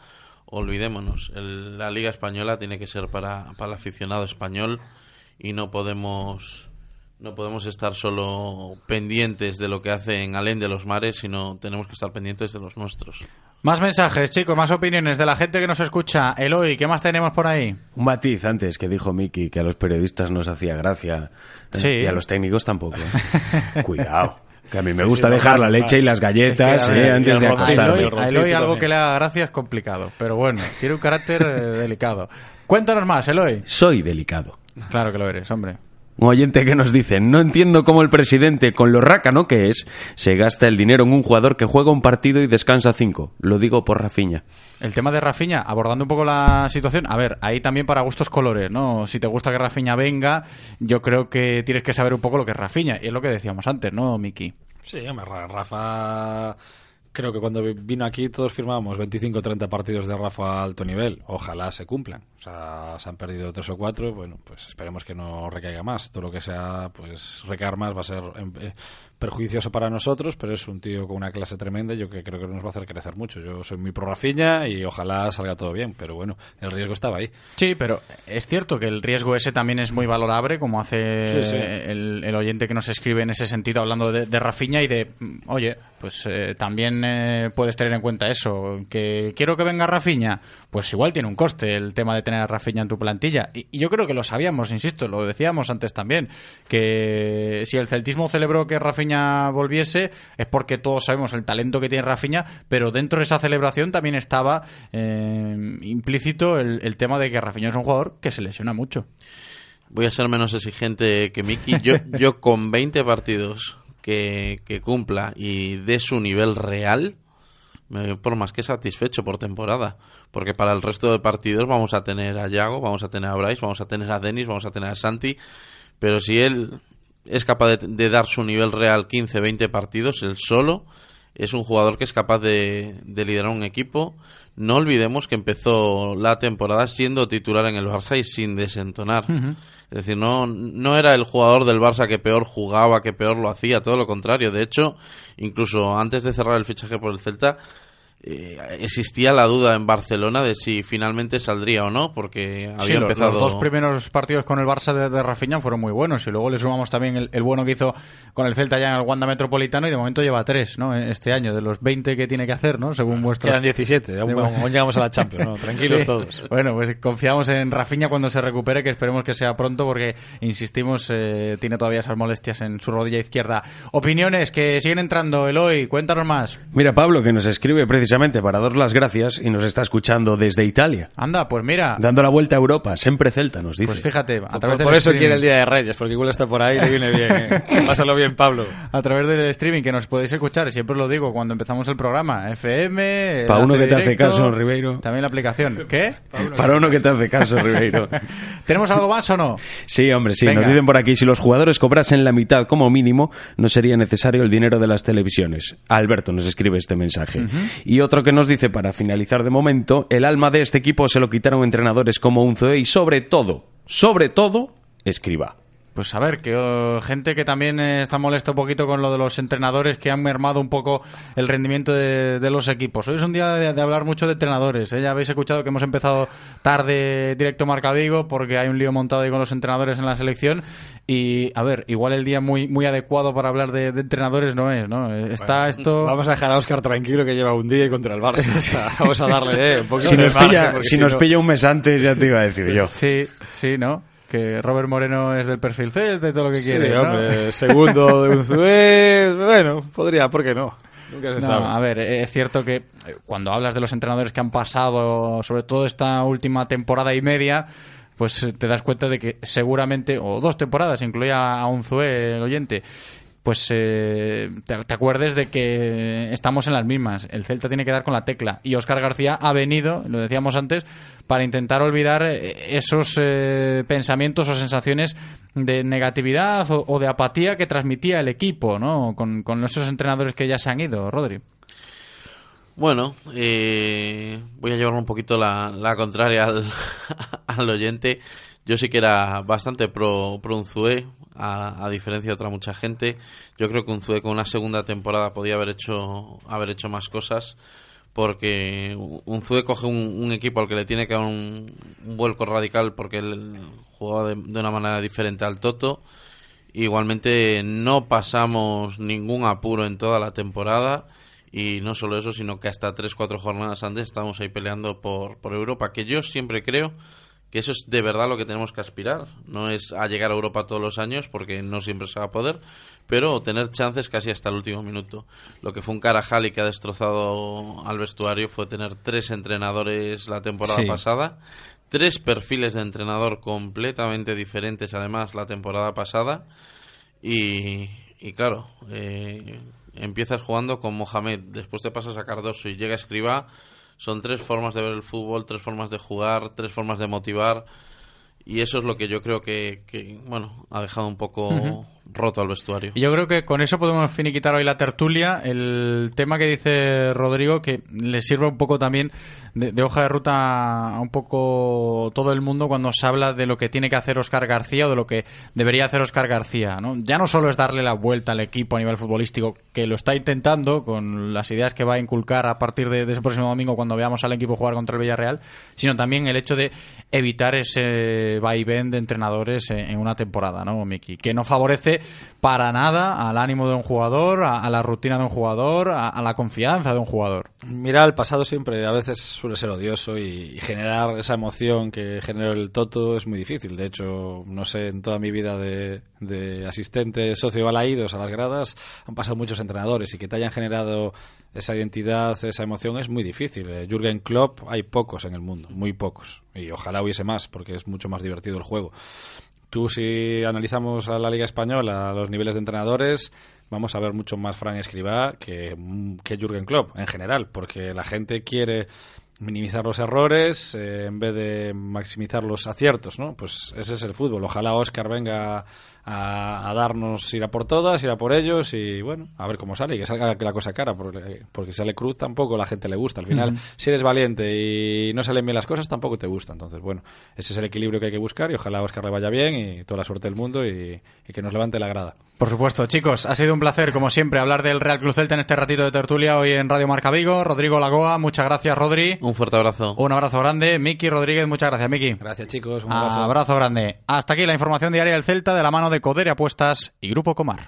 olvidémonos, el- la liga española tiene que ser para, para el aficionado español y no podemos no podemos estar solo pendientes de lo que hace en Alén de los Mares, sino tenemos que estar pendientes de los nuestros. Más mensajes, chicos, más opiniones de la gente que nos escucha. Eloy, ¿qué más tenemos por ahí? Un matiz antes que dijo Miki que a los periodistas nos hacía gracia eh, Sí. y a los técnicos tampoco. ¿eh? Cuidado. Que a mí me gusta dejar la leche y las galletas Es que, a eh, antes de a acostarme. Eloy, a Eloy algo que le haga gracia es complicado, pero bueno, tiene un carácter eh, delicado. Cuéntanos más, Eloy. Soy delicado. Claro que lo eres, hombre. Un oyente que nos dice, no entiendo cómo el presidente, con lo rácano que es, se gasta el dinero en un jugador que juega un partido y descansa cinco. Lo digo por Rafiña. El tema de Rafiña, abordando un poco la situación, a ver, ahí también para gustos colores, ¿no? Si te gusta que Rafiña venga, yo creo que tienes que saber un poco lo que es Rafiña, y es lo que decíamos antes, ¿no, Miki? Sí, hombre, Rafa. Creo que cuando vino aquí todos firmábamos 25 o 30 partidos de Rafa a alto nivel. Ojalá se cumplan. O sea, se han perdido tres o cuatro. Bueno, pues esperemos que no recaiga más. Todo lo que sea, pues recaer más va a ser em, eh, perjudicioso para nosotros, pero es un tío con una clase tremenda y yo que creo que nos va a hacer crecer mucho. Yo soy muy pro Rafiña y ojalá salga todo bien, pero bueno, el riesgo estaba ahí. Sí, pero es cierto que el riesgo ese también es muy valorable, como hace Sí, sí. El, el oyente que nos escribe en ese sentido, hablando de, de Rafinha y de, oye, pues eh, también eh, puedes tener en cuenta eso, que quiero que venga Rafinha, pues igual tiene un coste el tema de tener a Rafinha en tu plantilla. Y, yo creo que lo sabíamos, insisto, lo decíamos antes también, que si el celtismo celebró que Rafinha volviese, es porque todos sabemos el talento que tiene Rafinha, pero dentro de esa celebración también estaba eh, implícito el, el tema de que Rafinha es un jugador que se lesiona mucho. Voy a ser menos exigente que Miki. Yo, yo con 20 partidos que, que cumpla y de su nivel real, me doy por más que satisfecho por temporada. Porque para el resto de partidos vamos a tener a Yago, vamos a tener a Bryce, vamos a tener a Denis, vamos a tener a Santi. Pero si él es capaz de, dar su nivel real 15, 20 partidos, él solo es un jugador que es capaz de liderar un equipo. No olvidemos que empezó la temporada siendo titular en el Barça y sin desentonar. Es decir, no, no era el jugador del Barça que peor jugaba, que peor lo hacía, todo lo contrario. De hecho, incluso antes de cerrar el fichaje por el Celta, eh, existía la duda en Barcelona de si finalmente saldría o no, porque había Sí, empezado... los dos primeros partidos con el Barça de, de Rafinha fueron muy buenos y luego le sumamos también el, el bueno que hizo con el Celta ya en el Wanda Metropolitano y de momento lleva tres, ¿no? Este año, de los 20 que tiene que hacer, ¿no? Según vuestro... Quedan 17, aún, aún llegamos a la Champions, ¿no? Tranquilos Sí. todos. Bueno, pues confiamos en Rafinha cuando se recupere, que esperemos que sea pronto, porque, insistimos, eh, tiene todavía esas molestias en su rodilla izquierda. Opiniones que siguen entrando, Eloy, cuéntanos más. Mira, Pablo, que nos escribe precisamente para daros las gracias y nos está escuchando desde Italia. Anda, pues mira, Dando la vuelta a Europa, siempre Celta, nos dice. pues fíjate, a Por, través por del eso streaming- quiere el Día de Reyes, porque igual está por ahí y le viene bien. Pásalo bien, Pablo. a través del streaming que nos podéis escuchar, siempre os lo digo cuando empezamos el programa, FM, Pa' uno que te hace caso, Ribeiro. También la aplicación. ¿Qué? Para uno que te hace caso, Ribeiro. ¿Tenemos algo más o no? Sí, hombre, sí. Venga. Nos dicen por aquí, si los jugadores cobrasen la mitad como mínimo, no sería necesario el dinero de las televisiones. Alberto nos escribe este mensaje. Y otro que nos dice, para finalizar de momento, el alma de este equipo se lo quitaron entrenadores como Unzoe y sobre todo, sobre todo, escriba. Pues a ver, que oh, gente que también eh, está molesto un poquito con lo de los entrenadores que han mermado un poco el rendimiento de, los equipos. Hoy es un día de, de hablar mucho de entrenadores. ¿eh? Ya habéis escuchado que hemos empezado tarde directo Marca Vigo porque hay un lío montado ahí con los entrenadores en la selección. Y a ver, igual el día muy muy adecuado para hablar de, de entrenadores no es, ¿no? Está esto. Vamos a dejar a Oscar tranquilo que lleva un día y contra el Barça. O sea, vamos a darle eh, un poquito Si de nos, margen, pilla, si si nos no- pilla un mes antes, ya te iba a decir yo. Sí, sí, ¿no? Que Robert Moreno es del perfil Celta y todo lo que Sí, quiere. ¿no? hombre, segundo de Unzué, bueno, podría, ¿por qué no? Nunca se No, sabe. a ver, es cierto que eh, cuando hablas de los entrenadores que han pasado, sobre todo esta última temporada y media, pues eh, te das cuenta de que seguramente, o dos temporadas, incluía a Unzué, el oyente, pues eh, te, acuerdes de que estamos en las mismas. El Celta tiene que dar con la tecla. Y Óscar García ha venido, lo decíamos antes, para intentar olvidar eh, esos eh, pensamientos o sensaciones de negatividad o, o de apatía que transmitía el equipo, ¿no? Con, con esos entrenadores que ya se han ido, Rodri. Bueno, eh, voy a llevarme un poquito la, la contraria al, al oyente. Yo sí que era bastante pro, pro Unzué, a, a diferencia de otra mucha gente. Yo creo que Unzué con una segunda temporada podía haber hecho, haber hecho más cosas. Porque Unzué coge un, un equipo al que le tiene que dar un, un vuelco radical porque él jugaba de, de una manera diferente al Toto. Igualmente no pasamos ningún apuro en toda la temporada y no solo eso, sino que hasta 3-4 jornadas antes estamos ahí peleando por, por Europa, que yo siempre creo que eso es de verdad lo que tenemos que aspirar. No es a llegar a Europa todos los años, porque no siempre se va a poder, pero tener chances casi hasta el último minuto. Lo que fue un Carajali que ha destrozado al vestuario fue tener tres entrenadores la temporada Sí. pasada, tres perfiles de entrenador completamente diferentes además la temporada pasada y, y claro, eh, empiezas jugando con Mohamed, después te pasas a Cardoso y llega Escribá, son tres formas de ver el fútbol, tres formas de jugar, tres formas de motivar y eso es lo que yo creo que, bueno, ha dejado un poco. Roto al vestuario. Yo creo que con eso podemos finiquitar hoy la tertulia. El tema que dice Rodrigo, que le sirve un poco también de, hoja de ruta a un poco todo el mundo cuando se habla de lo que tiene que hacer Oscar García o de lo que debería hacer Oscar García. ¿no? Ya no solo es darle la vuelta al equipo a nivel futbolístico, que lo está intentando con las ideas que va a inculcar a partir de, de ese próximo domingo cuando veamos al equipo jugar contra el Villarreal, sino también el hecho de evitar ese vaivén de entrenadores en, en una temporada, ¿no, Miki? Que no favorece para nada al ánimo de un jugador, a, la rutina de un jugador, a, la confianza de un jugador. Mira, el pasado siempre a veces suele ser odioso y, y generar esa emoción que generó el Toto es muy difícil. De hecho, no sé, en toda mi vida de, de asistente socio balaídos a las gradas han pasado muchos entrenadores y que te hayan generado esa identidad, esa emoción es muy difícil. Eh, Jürgen Klopp hay pocos en el mundo, muy pocos. Y ojalá hubiese más porque es mucho más divertido el juego. Tú si analizamos a la Liga Española, a los niveles de entrenadores, vamos a ver mucho más Fran Escribá que, que Jürgen Klopp en general, porque la gente quiere minimizar los errores eh, en vez de maximizar los aciertos, ¿no? Pues ese es el fútbol. Ojalá Oscar venga a, a darnos ir a por todas, ir a por ellos y bueno, a ver cómo sale y que salga la cosa cara, porque, porque sale cruz tampoco la gente le gusta. Al final, si eres valiente y no salen bien las cosas, tampoco te gusta. Entonces, bueno, ese es el equilibrio que hay que buscar y ojalá Oscar le vaya bien y toda la suerte del mundo y, y que nos levante la grada. Por supuesto, chicos, ha sido un placer, como siempre, hablar del Real Cruz Celta en este ratito de tertulia hoy en Radio Marca Vigo. Rodrigo Lagoa, muchas gracias, Rodri. Un fuerte abrazo. Un abrazo grande. Miki Rodríguez, muchas gracias, Miki. Gracias, chicos. Un abrazo. abrazo grande. Hasta aquí la información diaria del Celta de la mano de Codere Apuestas y Grupo Comar.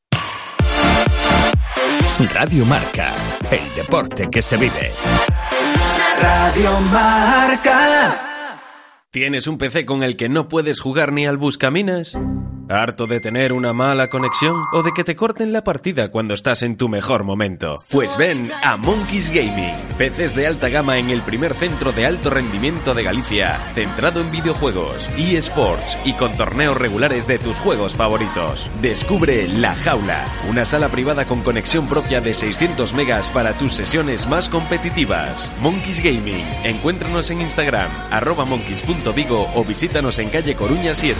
Radio Marca, el deporte que se vive. Radio Marca. ¿Tienes un PC con el que no puedes jugar ni al buscaminas? ¿Harto de tener una mala conexión o de que te corten la partida cuando estás en tu mejor momento? Pues ven a Monkeys Gaming, PCs de alta gama en el primer centro de alto rendimiento de Galicia, centrado en videojuegos, eSports y con torneos regulares de tus juegos favoritos. Descubre La Jaula, una sala privada con conexión propia de 600 megas para tus sesiones más competitivas. Monkeys Gaming, encuéntranos en Instagram, arroba monkeys.vigo o visítanos en calle Coruña 7.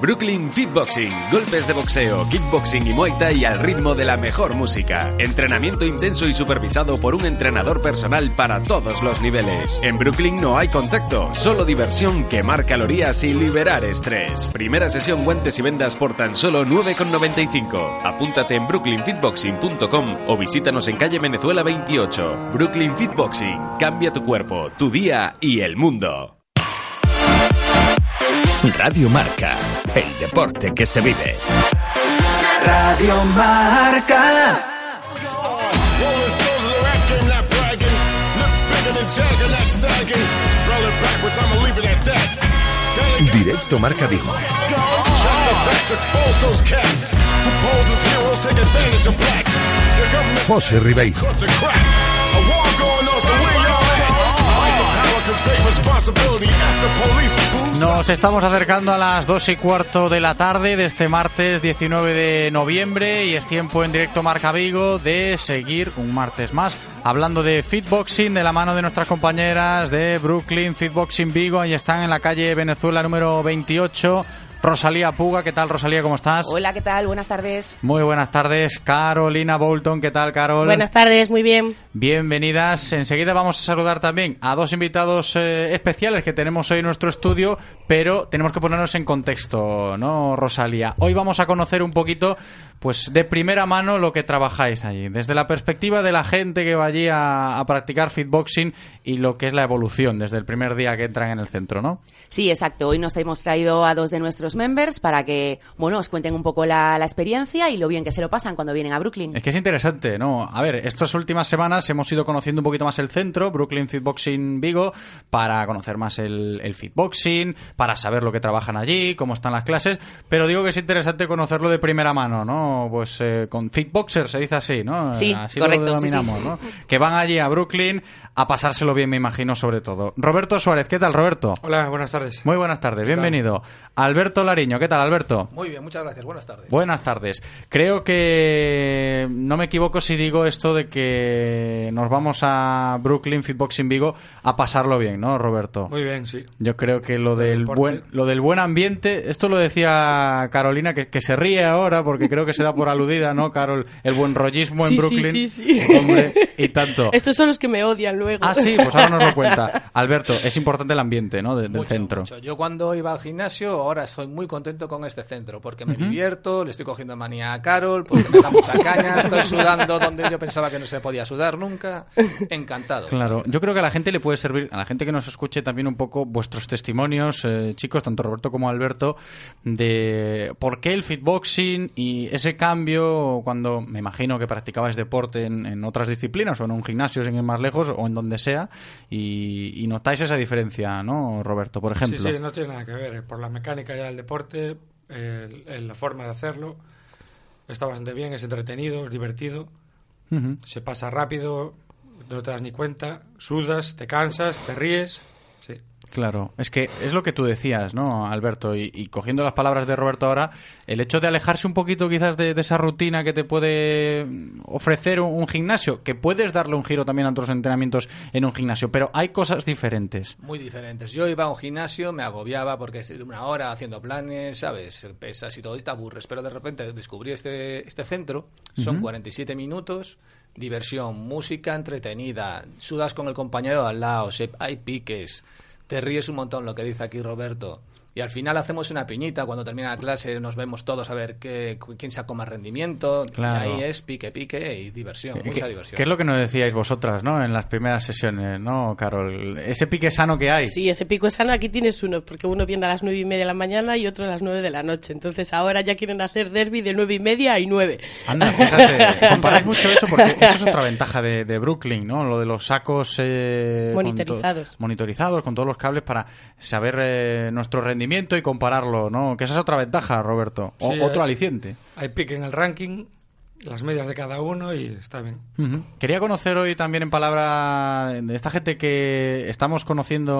Brooklyn Fitboxing, golpes de boxeo, kickboxing y muay thai al ritmo de la mejor música. Entrenamiento intenso y supervisado por un entrenador personal para todos los niveles. En Brooklyn no hay contacto, solo diversión, quemar calorías y liberar estrés. Primera sesión guantes y vendas por tan solo 9,95. Apúntate en brooklynfitboxing.com o visítanos en calle Venezuela 28. Brooklyn Fitboxing, cambia tu cuerpo, tu día y el mundo. Radio Marca, el deporte que se vive. Radio Marca. Directo Marca Vigo. José Ribeiro. Nos estamos acercando a las 2 y cuarto de la tarde de este martes 19 de noviembre y es tiempo en directo Marca Vigo de seguir un martes más hablando de fitboxing de la mano de nuestras compañeras de Brooklyn Fitboxing Vigo. Ahí están en la calle Venezuela número 28. Rosalía Puga, ¿qué tal Rosalía? ¿Cómo estás? Hola, ¿qué tal? Buenas tardes. Muy buenas tardes. Carolina Bolton, ¿qué tal Carol? Buenas tardes, muy bien. Bienvenidas. Enseguida vamos a saludar también a dos invitados eh, especiales que tenemos hoy en nuestro estudio, pero tenemos que ponernos en contexto, ¿no, Rosalía? Hoy vamos a conocer un poquito, pues, de primera mano lo que trabajáis allí, desde la perspectiva de la gente que va allí a, a practicar fitboxing y lo que es la evolución desde el primer día que entran en el centro, ¿no? Sí, exacto. Hoy nos hemos traído a dos de nuestros members para que, bueno, os cuenten un poco la, la experiencia y lo bien que se lo pasan cuando vienen a Brooklyn. Es que es interesante, ¿no? A ver, estas últimas semanas hemos ido conociendo un poquito más el centro, Brooklyn Fitboxing Vigo, para conocer más el, el fitboxing, para saber lo que trabajan allí, cómo están las clases, pero digo que es interesante conocerlo de primera mano, ¿no? Pues eh, con fitboxers, se dice así, ¿no? Sí, así correcto, lo sí, sí. denominamos, ¿no? Que van allí a Brooklyn a pasárselo bien, me imagino, sobre todo. Roberto Suárez, ¿qué tal, Roberto? Hola, buenas tardes. Muy buenas tardes, bienvenido. Alberto Lariño, ¿qué tal, Alberto? Muy bien, muchas gracias. Buenas tardes. Buenas tardes. Creo que no me equivoco si digo esto de que nos vamos a Brooklyn Fitboxing Vigo a pasarlo bien, ¿no, Roberto? Muy bien, sí. Yo creo que lo del deporte. buen lo del buen ambiente, esto lo decía Carolina que, que se ríe ahora porque creo que se da por aludida, ¿no, Carol? El buen rollismo en Sí, sí, Brooklyn. sí, sí. Hombre, y tanto. Estos son los que me odian luego. Ah, sí, pues ahora nos lo cuenta. Alberto, es importante el ambiente, ¿no? de- del centro. Mucho. Yo cuando iba al gimnasio, ahora estoy muy contento con este centro, porque me divierto, le estoy cogiendo manía a Carol, porque me da mucha caña, estoy sudando donde yo pensaba que no se podía sudar nunca. Encantado. Claro, yo creo que a la gente le puede servir, a la gente que nos escuche también un poco vuestros testimonios, eh, chicos, tanto Roberto como Alberto, de por qué el fitboxing y ese cambio cuando me imagino que practicabais deporte en, en otras disciplinas o en un gimnasio sin ir más lejos o en donde sea y, y notáis esa diferencia, ¿no, Roberto, por ejemplo? Sí, sí, no tiene nada que ver. Por la mecánica ya del deporte, la forma de hacerlo, está bastante bien, es entretenido, es divertido, se pasa rápido, no te das ni cuenta, sudas, te cansas, te ríes. Claro, es que es lo que tú decías, ¿no, Alberto? Y, y cogiendo las palabras de Roberto ahora, el hecho de alejarse un poquito quizás de, de esa rutina que te puede ofrecer un, un gimnasio, que puedes darle un giro también a otros entrenamientos en un gimnasio, pero hay cosas diferentes. Muy diferentes. Yo iba a un gimnasio, me agobiaba porque una hora haciendo planes, ¿sabes? Pesas y todo, y te aburres. Pero de repente descubrí este, este centro, son Ujú. 47 minutos, diversión, música entretenida, sudas con el compañero al lado, hay piques, te ríes un montón, lo que dice aquí Roberto. Y al final hacemos una piñita, cuando termina la clase nos vemos todos a ver qué, quién sacó más rendimiento. Claro. Y ahí es pique, pique y diversión, ¿Qué- mucha diversión. ¿Qué es lo que nos decíais vosotras, no? En las primeras sesiones, ¿no, Carol? Ese pique sano que hay. Sí, ese pico sano aquí tienes uno, porque uno viene a las nueve y media de la mañana y otro a las nueve de la noche. Entonces ahora ya quieren hacer derby de nueve y media y nueve. Anda, fíjate, comparáis mucho eso porque eso es otra ventaja de, de Brooklyn, ¿no? Lo de los sacos eh, con Monitorizados. to- monitorizados con todos los cables para saber eh, nuestro rendimiento y compararlo, ¿no? Que esa es otra ventaja, Roberto, o Sí, otro hay- aliciente. Hay pique en el ranking, las medias de cada uno y está bien. Quería conocer hoy también en palabra de esta gente que estamos conociendo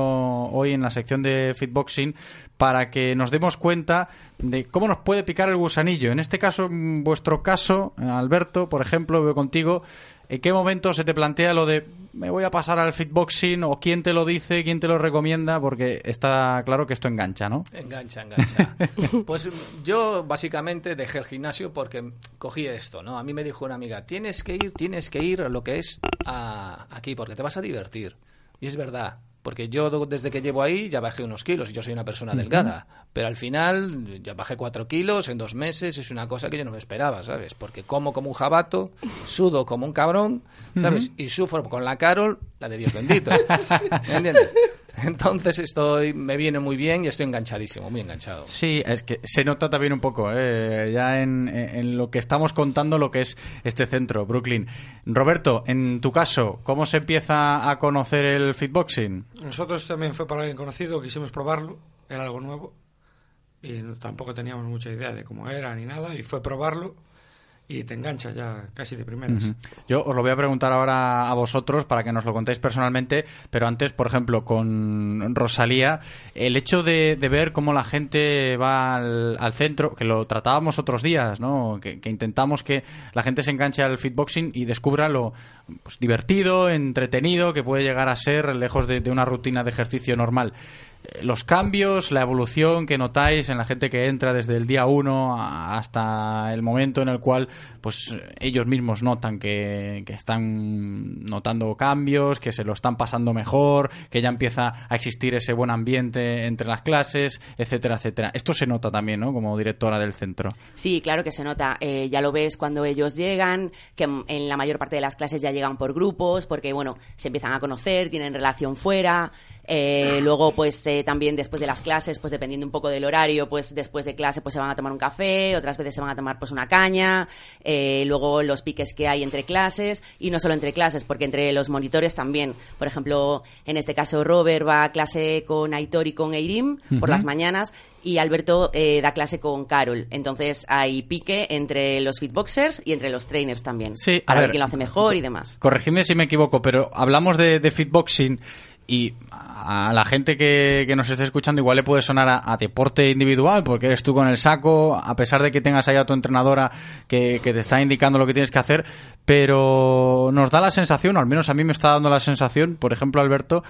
hoy en la sección de Fitboxing para que nos demos cuenta de cómo nos puede picar el gusanillo. En este caso, en vuestro caso, eh, Alberto, por ejemplo, veo contigo, ¿en qué momento se te plantea lo de me voy a pasar al Fitboxing o quién te lo dice, quién te lo recomienda? Porque está claro que esto engancha, ¿no? Engancha, engancha. pues yo básicamente dejé el gimnasio porque cogí esto, ¿no? A mí me dijo una amiga, tienes que ir, tienes que ir a lo que es a- aquí porque te vas a divertir. Y es verdad, porque yo desde que llevo ahí ya bajé unos kilos y yo soy una persona delgada. Pero al final ya bajé cuatro kilos en dos meses, es una cosa que yo no me esperaba, ¿sabes? Porque como como un jabato, sudo como un cabrón, ¿sabes? Y sufro con la Carol, la de Dios bendito. ¿Entiendes? Entonces estoy, me viene muy bien y estoy enganchadísimo, muy enganchado. Sí, es que se nota también un poco, ¿eh? ya en, en lo que estamos contando, lo que es este centro, Brooklyn. Roberto, en tu caso, ¿cómo se empieza a conocer el fitboxing? Nosotros también fue para alguien conocido, quisimos probarlo, era algo nuevo y no- tampoco teníamos mucha idea de cómo era ni nada y fue probarlo y te engancha ya casi de primeras. Yo os lo voy a preguntar ahora a vosotros para que nos lo contéis personalmente, pero antes, por ejemplo, con Rosalía, el hecho de, ver cómo la gente va al, centro, que lo tratábamos otros días, ¿no? Que, intentamos que la gente se enganche al fitboxing y descubra lo pues, divertido, entretenido que puede llegar a ser lejos de una rutina de ejercicio normal. Los cambios, la evolución que notáis en la gente que entra desde el día uno a- hasta el momento en el cual pues ellos mismos notan que, que están notando cambios, que se lo están pasando mejor, que ya empieza a existir ese buen ambiente entre las clases, etcétera, etcétera. Esto se nota también, ¿no? Como directora del centro. Sí, claro que se nota. Eh, ya lo ves cuando ellos llegan, que en la mayor parte de las clases ya llegan por grupos, porque bueno, se empiezan a conocer, tienen relación fuera. Eh, luego, pues eh, también después de las clases, pues dependiendo un poco del horario, pues después de clase, pues se van a tomar un café, otras veces se van a tomar pues una caña. Eh, luego los piques que hay entre clases y no solo entre clases, porque entre los monitores también. Por ejemplo, en este caso Robert va a clase con Aitor y con Eirim por las mañanas y Alberto eh, da clase con Carol. Entonces hay pique entre los fitboxers y entre los trainers también. Sí, a ver ver, quién lo hace mejor y demás. Corregidme si me equivoco, pero hablamos de, de fitboxing y a la gente que, que nos esté escuchando igual le puede sonar a, deporte individual porque eres tú con el saco, a pesar de que tengas ahí a tu entrenadora que, que te está indicando lo que tienes que hacer, pero nos da la sensación, al menos a mí me está dando la sensación, por ejemplo Alberto,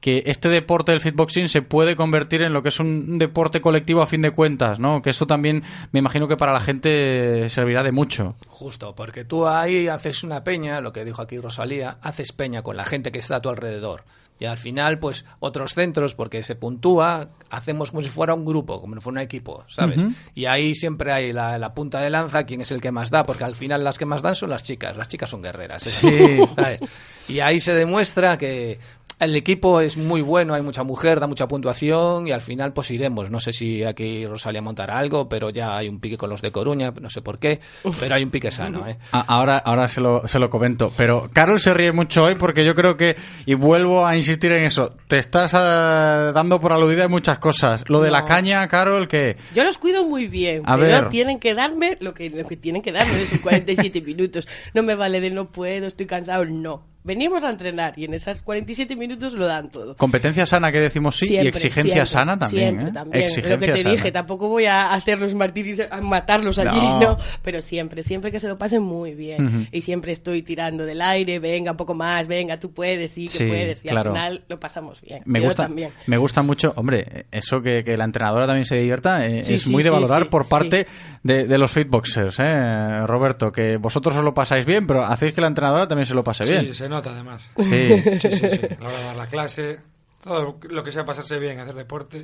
que este deporte del fitboxing se puede convertir en lo que es un deporte colectivo a fin de cuentas, ¿no? Que esto también me imagino que para la gente servirá de mucho. Justo, porque tú ahí haces una peña, lo que dijo aquí Rosalía, haces peña con la gente que está a tu alrededor. Y al final, pues, otros centros, porque se puntúa, hacemos como si fuera un grupo, como si fuera un equipo, ¿sabes? Y ahí siempre hay la, la punta de lanza, quién es el que más da, porque al final las que más dan son las chicas, las chicas son guerreras. es Sí. ¿sabes? Y ahí se demuestra que el equipo es muy bueno, hay mucha mujer, da mucha puntuación y al final pues iremos. No sé si aquí Rosalía montará algo, pero ya hay un pique con los de Coruña, no sé por qué, pero hay un pique sano, ¿eh? A- Ahora, ahora se lo, se lo comento. Pero Carol se ríe mucho hoy porque yo creo que, y vuelvo a insistir en eso, te estás ah, dando por aludida en muchas cosas. Lo de la caña, Carol, que... Yo los cuido muy bien, A pero ver. tienen que darme lo que, lo que tienen que darme de sus 47 minutos. No me vale de no puedo, estoy cansado, no. Venimos a entrenar y en esas 47 minutos lo dan todo. Competencia sana que decimos sí y exigencia siempre, sana también. Siempre, ¿eh? también. Exigencia lo que te sana. dije, tampoco voy a hacerlos martiris, a matarlos allí, No. no. Pero siempre, siempre que se lo pasen muy bien. Y siempre estoy tirando del aire, venga, un poco más, venga, tú puedes, sí, que Sí, puedes. Y claro. al final lo pasamos bien. Me Yo gusta, también. me gusta mucho, hombre, eso que, que la entrenadora también se divierta eh, Sí, es sí, muy de valorar sí, por sí. parte de, de los fitboxers, ¿eh? Roberto, que vosotros os lo pasáis bien, pero hacéis que la entrenadora también se lo pase bien. Sí, se nota además. Sí. sí, sí, sí. A la hora de dar la clase, todo lo que sea pasarse bien, hacer deporte,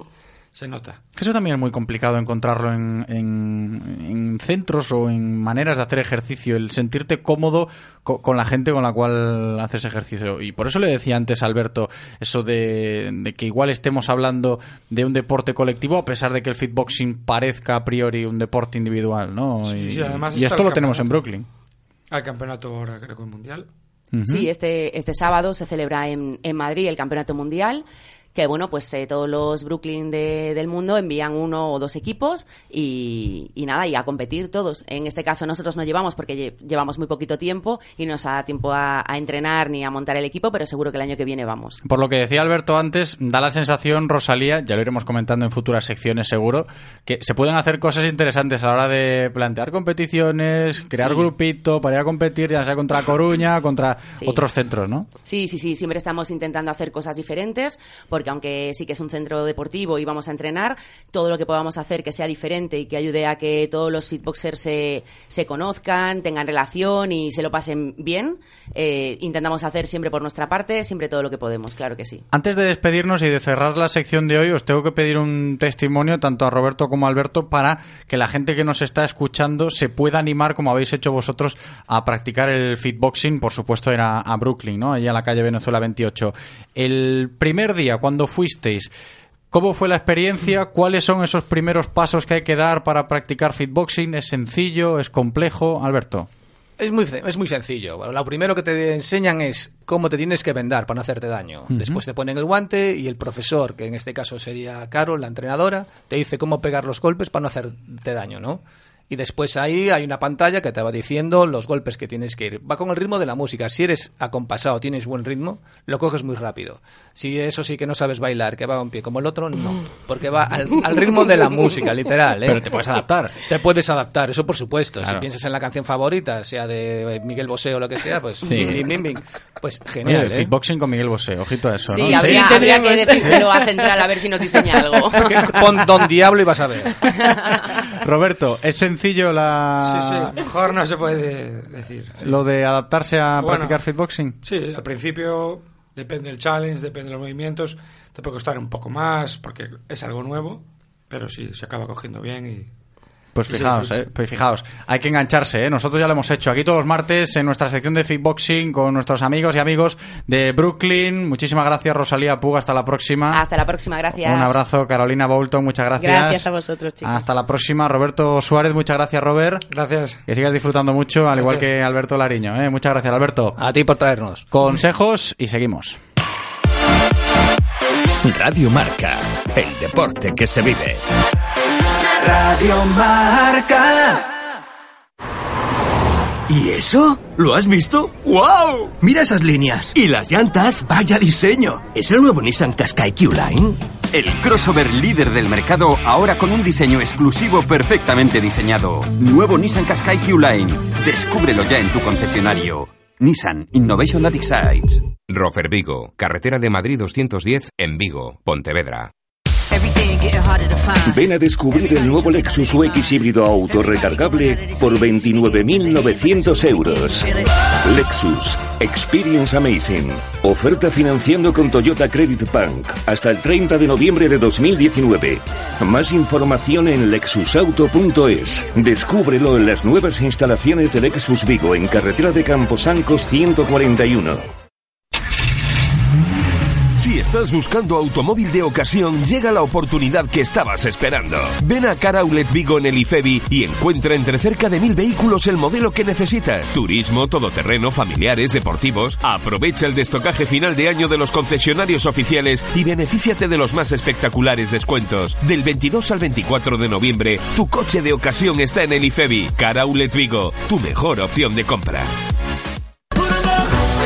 se nota. Eso también es muy complicado encontrarlo en, en- en centros o en maneras de hacer ejercicio, el sentirte cómodo co- con la gente con la cual haces ejercicio. Y por eso le decía antes a Alberto eso de, de que igual estemos hablando de un deporte colectivo a pesar de que el fitboxing parezca a priori un deporte individual, ¿no? Sí, y sí, además y esto lo tenemos en. Brooklyn. Al campeonato ahora, creo que mundial. Sí, este, este sábado se celebra en, en Madrid el Campeonato Mundial, que bueno, pues eh, todos los Brooklyn de- del mundo envían uno o dos equipos y, y nada, y a competir todos. En este caso nosotros no llevamos porque lle- llevamos muy poquito tiempo y no nos da tiempo a, a entrenar ni a montar el equipo, pero seguro que el año que viene vamos. Por lo que decía Alberto antes, da la sensación, Rosalía, ya lo iremos comentando en futuras secciones seguro, que se pueden hacer cosas interesantes a la hora de plantear competiciones, crear Sí. grupito para ir a competir, ya sea contra Coruña, contra Sí. otros centros, ¿no? Sí, sí, sí, siempre estamos intentando hacer cosas diferentes, porque aunque sí que es un centro deportivo y vamos a entrenar, todo lo que podamos hacer que sea diferente y que ayude a que todos los fitboxers se, se conozcan, tengan relación y se lo pasen bien, eh, intentamos hacer siempre por nuestra parte, siempre todo lo que podemos, claro que sí. Antes de despedirnos y de cerrar la sección de hoy, os tengo que pedir un testimonio tanto a Roberto como a Alberto para que la gente que nos está escuchando se pueda animar, como habéis hecho vosotros, a practicar el fitboxing. Por supuesto, era a Brooklyn, ¿no? Allí a la calle Venezuela 28. El primer día, cuando fuisteis, ¿Cómo fue la experiencia? ¿Cuáles son esos primeros pasos que hay que dar para practicar fitboxing? ¿Es sencillo? ¿Es complejo? Alberto. Es muy, es muy sencillo. Bueno, lo primero que te enseñan es cómo te tienes que vendar para no hacerte daño. Después te ponen el guante y el profesor, que en este caso sería Carol, la entrenadora, te dice cómo pegar los golpes para no hacerte daño, ¿no? Y después ahí hay una pantalla que te va diciendo los golpes que tienes que ir. Va con el ritmo de la música. Si eres acompasado, tienes buen ritmo, lo coges muy rápido. Si eso sí que no sabes bailar, que va a un pie como el otro, no. Porque va al, al ritmo de la música, literal. ¿eh? Pero te puedes adaptar. Te puedes adaptar, eso por supuesto. Claro. Si piensas en la canción favorita, sea de Miguel Bosé o lo que sea, pues Sí. bim, bim, bim, pues genial. Oye, ¿eh? Fitboxing con Miguel Bosé, ojito a eso, Sí, ¿no? habría, habría que decírselo a Central a ver si nos diseña algo. Pon Don Diablo y vas a ver. Roberto, ¿es sencillo la... Sí, sí, mejor no se puede decir. sí. lo de adaptarse a Bueno, practicar fitboxing? Sí, al principio depende del challenge, depende de los movimientos, te puede costar un poco más porque es algo nuevo, pero sí, se acaba cogiendo bien y... Pues fijaos, eh, pues fijaos, hay que engancharse, ¿eh? Nosotros ya lo hemos hecho aquí todos los martes en nuestra sección de fitboxing con nuestros amigos y amigos de Brooklyn. Muchísimas gracias, Rosalía Puga, hasta la próxima. Hasta la próxima, gracias. Un abrazo, Carolina Bolton, muchas gracias. Gracias a vosotros, chicos. Hasta la próxima, Roberto Suárez, muchas gracias, Robert. Gracias. Que sigas disfrutando mucho, al igual que Alberto Lariño, ¿eh? Muchas gracias, Alberto. A ti por traernos. Consejos y seguimos. Radio Marca, el deporte que se vive. Radio Marca. ¿Y eso? ¿Lo has visto? ¡Wow! Mira esas líneas. ¿Y las llantas? ¡Vaya diseño! ¿Es el nuevo Nissan Qashqai Q-Line? El crossover líder del mercado ahora con un diseño exclusivo perfectamente diseñado. Nuevo Nissan Qashqai Q-Line. Descúbrelo ya en tu concesionario. Nissan Innovation That Excites. Rofer Vigo, carretera de Madrid 210 en Vigo, Pontevedra. Ven a descubrir el nuevo Lexus UX híbrido autorrecargable por 29.900 euros. Lexus Experience Amazing. Oferta financiando con Toyota Credit Bank hasta el 30 de noviembre de 2019. Más información en lexusauto.es. Descúbrelo en las nuevas instalaciones de Lexus Vigo en carretera de Camposancos 141. Si estás buscando automóvil de ocasión, llega la oportunidad que estabas esperando. Ven a Car Outlet Vigo en el IFEBI y encuentra entre cerca de mil vehículos el modelo que necesitas. Turismo, todoterreno, familiares, deportivos. Aprovecha el destocaje final de año de los concesionarios oficiales y benefíciate de los más espectaculares descuentos. Del 22 al 24 de noviembre, tu coche de ocasión está en el IFEBI. Car Vigo, tu mejor opción de compra.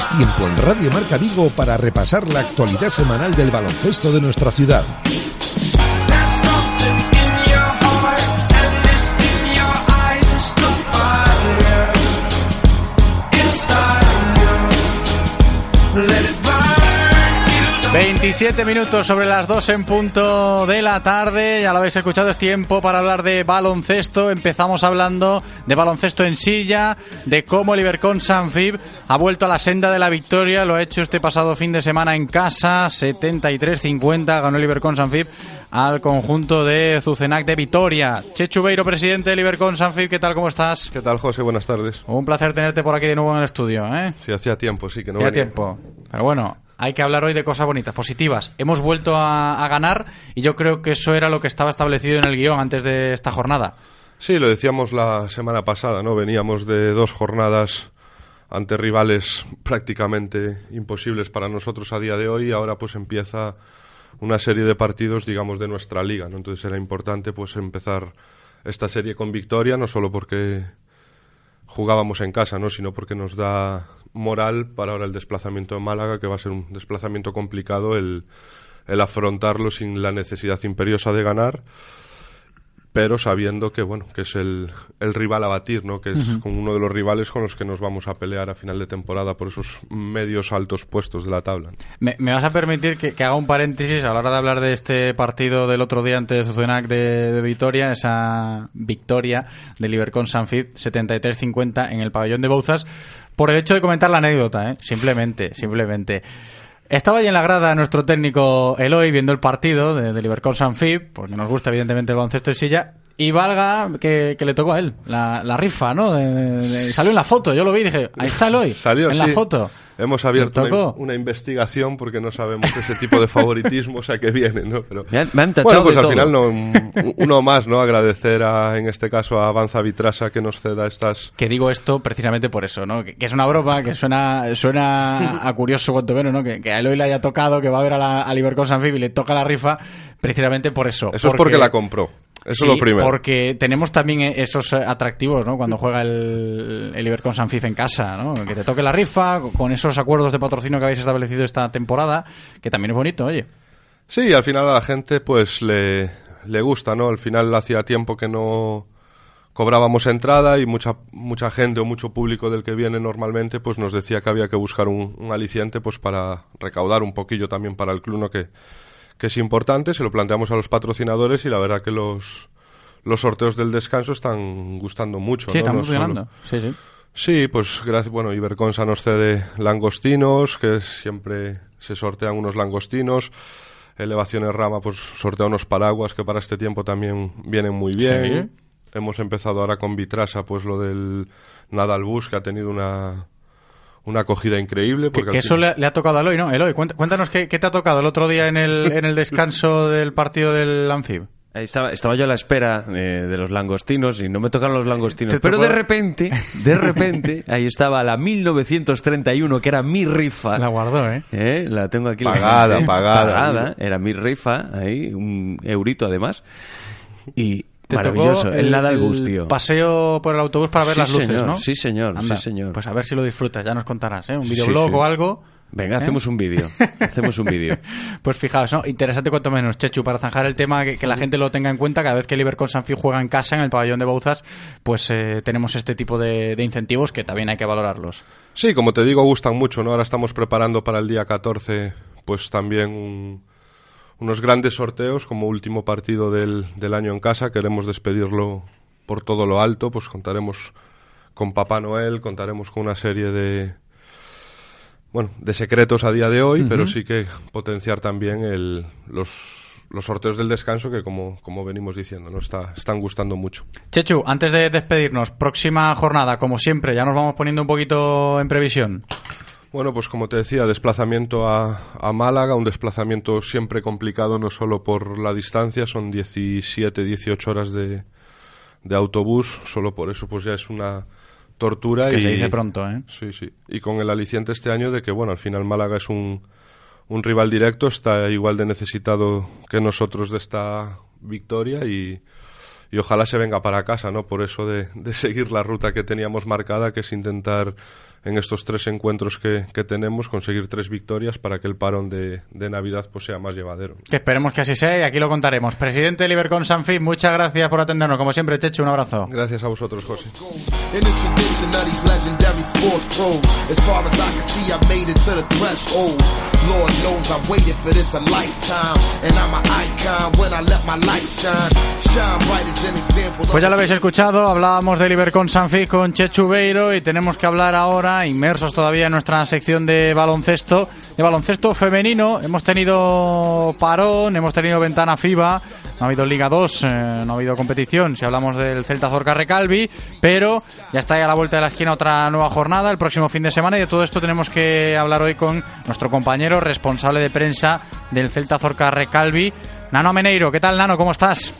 Es tiempo en Radio Marca Vigo para repasar la actualidad semanal del baloncesto de nuestra ciudad. 27 minutos sobre las 2 en punto de la tarde. Ya lo habéis escuchado, es tiempo para hablar de baloncesto. Empezamos hablando de baloncesto en silla, de cómo el Ibercon Sanfib ha vuelto a la senda de la victoria. Lo ha hecho este pasado fin de semana en casa, 73-50. Ganó el Ibercon Sanfib al conjunto de Zucenac de Vitoria. Chechu Beiro, presidente del Ibercon Sanfib, ¿qué tal? ¿Cómo estás? ¿Qué tal, José? Buenas tardes. Un placer tenerte por aquí de nuevo en el estudio. ¿eh? Sí, hacía tiempo, sí, que no Hacía venía. tiempo. Pero bueno, hay que hablar hoy de cosas bonitas, positivas. Hemos vuelto a, ganar y yo creo que eso era lo que estaba establecido en el guion antes de esta jornada. Sí, lo decíamos la semana pasada, ¿no? Veníamos de dos jornadas ante rivales prácticamente imposibles para nosotros a día de hoy y ahora pues empieza una serie de partidos, digamos, de nuestra liga. Entonces era importante pues empezar esta serie con victoria, no solo porque jugábamos en casa, ¿no? sino porque nos da moral para ahora el desplazamiento en Málaga, que va a ser un desplazamiento complicado el, el afrontarlo sin la necesidad imperiosa de ganar, pero sabiendo que bueno que es el, el rival a batir, ¿no? que es como uno de los rivales con los que nos vamos a pelear a final de temporada por esos medios altos puestos de la tabla. Me, me vas a permitir que, que haga un paréntesis a la hora de hablar de este partido del otro día ante Zuzenac de, de Vitoria, esa victoria del Ibercon Sanfit 73-50 en el pabellón de Bouzas, por el hecho de comentar la anécdota, ¿eh? simplemente, simplemente. Estaba allí en la grada nuestro técnico Eloy viendo el partido de, de Liverpool Sanfib, porque nos gusta evidentemente el baloncesto de silla, y valga que, que le tocó a él, la, la rifa, ¿no? De- de- de- salió en la foto, yo lo vi y dije, ahí está Eloy, Salió, en la sí. foto. Hemos abierto una, investigación porque no sabemos ese tipo de favoritismo, o sea, que viene, ¿no? Pero, Me han- me han tachado bueno, pues de al todo. final no, un- uno más, ¿no? Agradecer a, en este caso a Avanza Vitrasa que nos ceda estas... Que digo esto precisamente por eso, ¿no? Que, que es una broma, que suena suena a curioso cuanto menos, ¿no? Que, que a Eloy le haya tocado, que va a ver a, la, a Ibercon Sanfib y le toca la rifa, precisamente por eso. Eso es porque la compró. Eso Sí, es lo primero. porque tenemos también eh, esos eh, atractivos, ¿no? Cuando juega el, el Ibercon Sanfif en casa, ¿no? Que te toque la rifa, con esos acuerdos de patrocinio que habéis establecido esta temporada, que también es bonito, oye. Sí, al final a la gente pues le, le gusta, ¿no? Al final hacía tiempo que no cobrábamos entrada y mucha mucha gente o mucho público del que viene normalmente pues nos decía que había que buscar un, un aliciente pues para recaudar un poquillo también para el club, ¿no? Que, que es importante, se lo planteamos a los patrocinadores y la verdad que los los sorteos del descanso están gustando mucho, Sí, ¿no? solo- funcionando. Sí, sí. Sí, pues gracias. Bueno, Iberconsa nos cede langostinos, que siempre se sortean unos langostinos. Elevaciones Rama, pues sortea unos paraguas que para este tiempo también vienen muy bien. Hemos empezado ahora con Vitrasa, pues lo del Nadal Bus, que ha tenido una, una acogida increíble. Que, Porque que eso final- le, le ha tocado a Eloy, ¿no? Eloy, cuént- cuéntanos qué, qué te ha tocado el otro día en el, en el descanso del partido del Anfib. Ahí estaba, estaba yo a la espera eh, de los langostinos y no me tocaron los langostinos. Pero de repente, de repente, ahí estaba la 1931, que era mi rifa. La guardó, ¿eh? Eh, La tengo aquí. la Pagada, gente, pagada. pagada. Era mi rifa, ahí, un eurito además. Y Te maravilloso. tocó El, nada al el bus, tío. paseo por el autobús para ver Sí, las luces, señor, ¿no? sí, señor, Anda, sí, señor. Pues a ver si lo disfrutas, ya nos contarás, ¿eh? Un Sí, videoblog sí. o algo. Venga, ¿Eh? hacemos un vídeo. Hacemos un vídeo. Pues fijaos, ¿no? Interesante cuanto menos, Chechu, para zanjar el tema, que, que la gente lo tenga en cuenta, cada vez que el Ibercon Sanfi juega en casa, en el pabellón de Bouzas, pues eh, tenemos este tipo de, de incentivos que también hay que valorarlos. Sí, como te digo, gustan mucho, ¿no? Ahora estamos preparando para el día 14, pues también un- unos grandes sorteos como último partido del, del año en casa. Queremos despedirlo por todo lo alto, pues contaremos con Papá Noel, contaremos con una serie de, bueno, de secretos a día de hoy, Ujú. pero sí que potenciar también el, los, los sorteos del descanso que, como, como venimos diciendo, ¿no? Está, están gustando mucho. Chechu, antes de despedirnos, próxima jornada, como siempre, ya nos vamos poniendo un poquito en previsión. Bueno, pues como te decía, desplazamiento a, a Málaga, un desplazamiento siempre complicado, no solo por la distancia, son 17, 18 horas de, de autobús, solo por eso pues ya es una tortura. Que y, se dice pronto, ¿eh? Sí, sí. Y con el aliciente este año de que, bueno, al final Málaga es un, un rival directo, está igual de necesitado que nosotros de esta victoria y, y ojalá se venga para casa, ¿no? Por eso de, de seguir la ruta que teníamos marcada, que es intentar en estos tres encuentros que, que tenemos conseguir tres victorias para que el parón de, de Navidad pues sea más llevadero. Que esperemos que así sea y aquí lo contaremos. Presidente del Ibercon Sanfi, muchas gracias por atendernos. Como siempre, Chechu, un abrazo. Gracias a vosotros, José. Pues ya lo habéis escuchado, hablábamos del Ibercon Sanfi con Chechu Beiro y tenemos que hablar ahora, inmersos todavía en nuestra sección de baloncesto, de baloncesto femenino. Hemos tenido parón, hemos tenido ventana FIBA, no ha habido Liga 2, eh, no ha habido competición si hablamos del Celta Zorca Recalvi, pero ya está ahí a la vuelta de la esquina otra nueva jornada el próximo fin de semana y de todo esto tenemos que hablar hoy con nuestro compañero responsable de prensa del Celta Zorca Recalvi, Nano Meneiro. ¿Qué tal, Nano? ¿Cómo estás?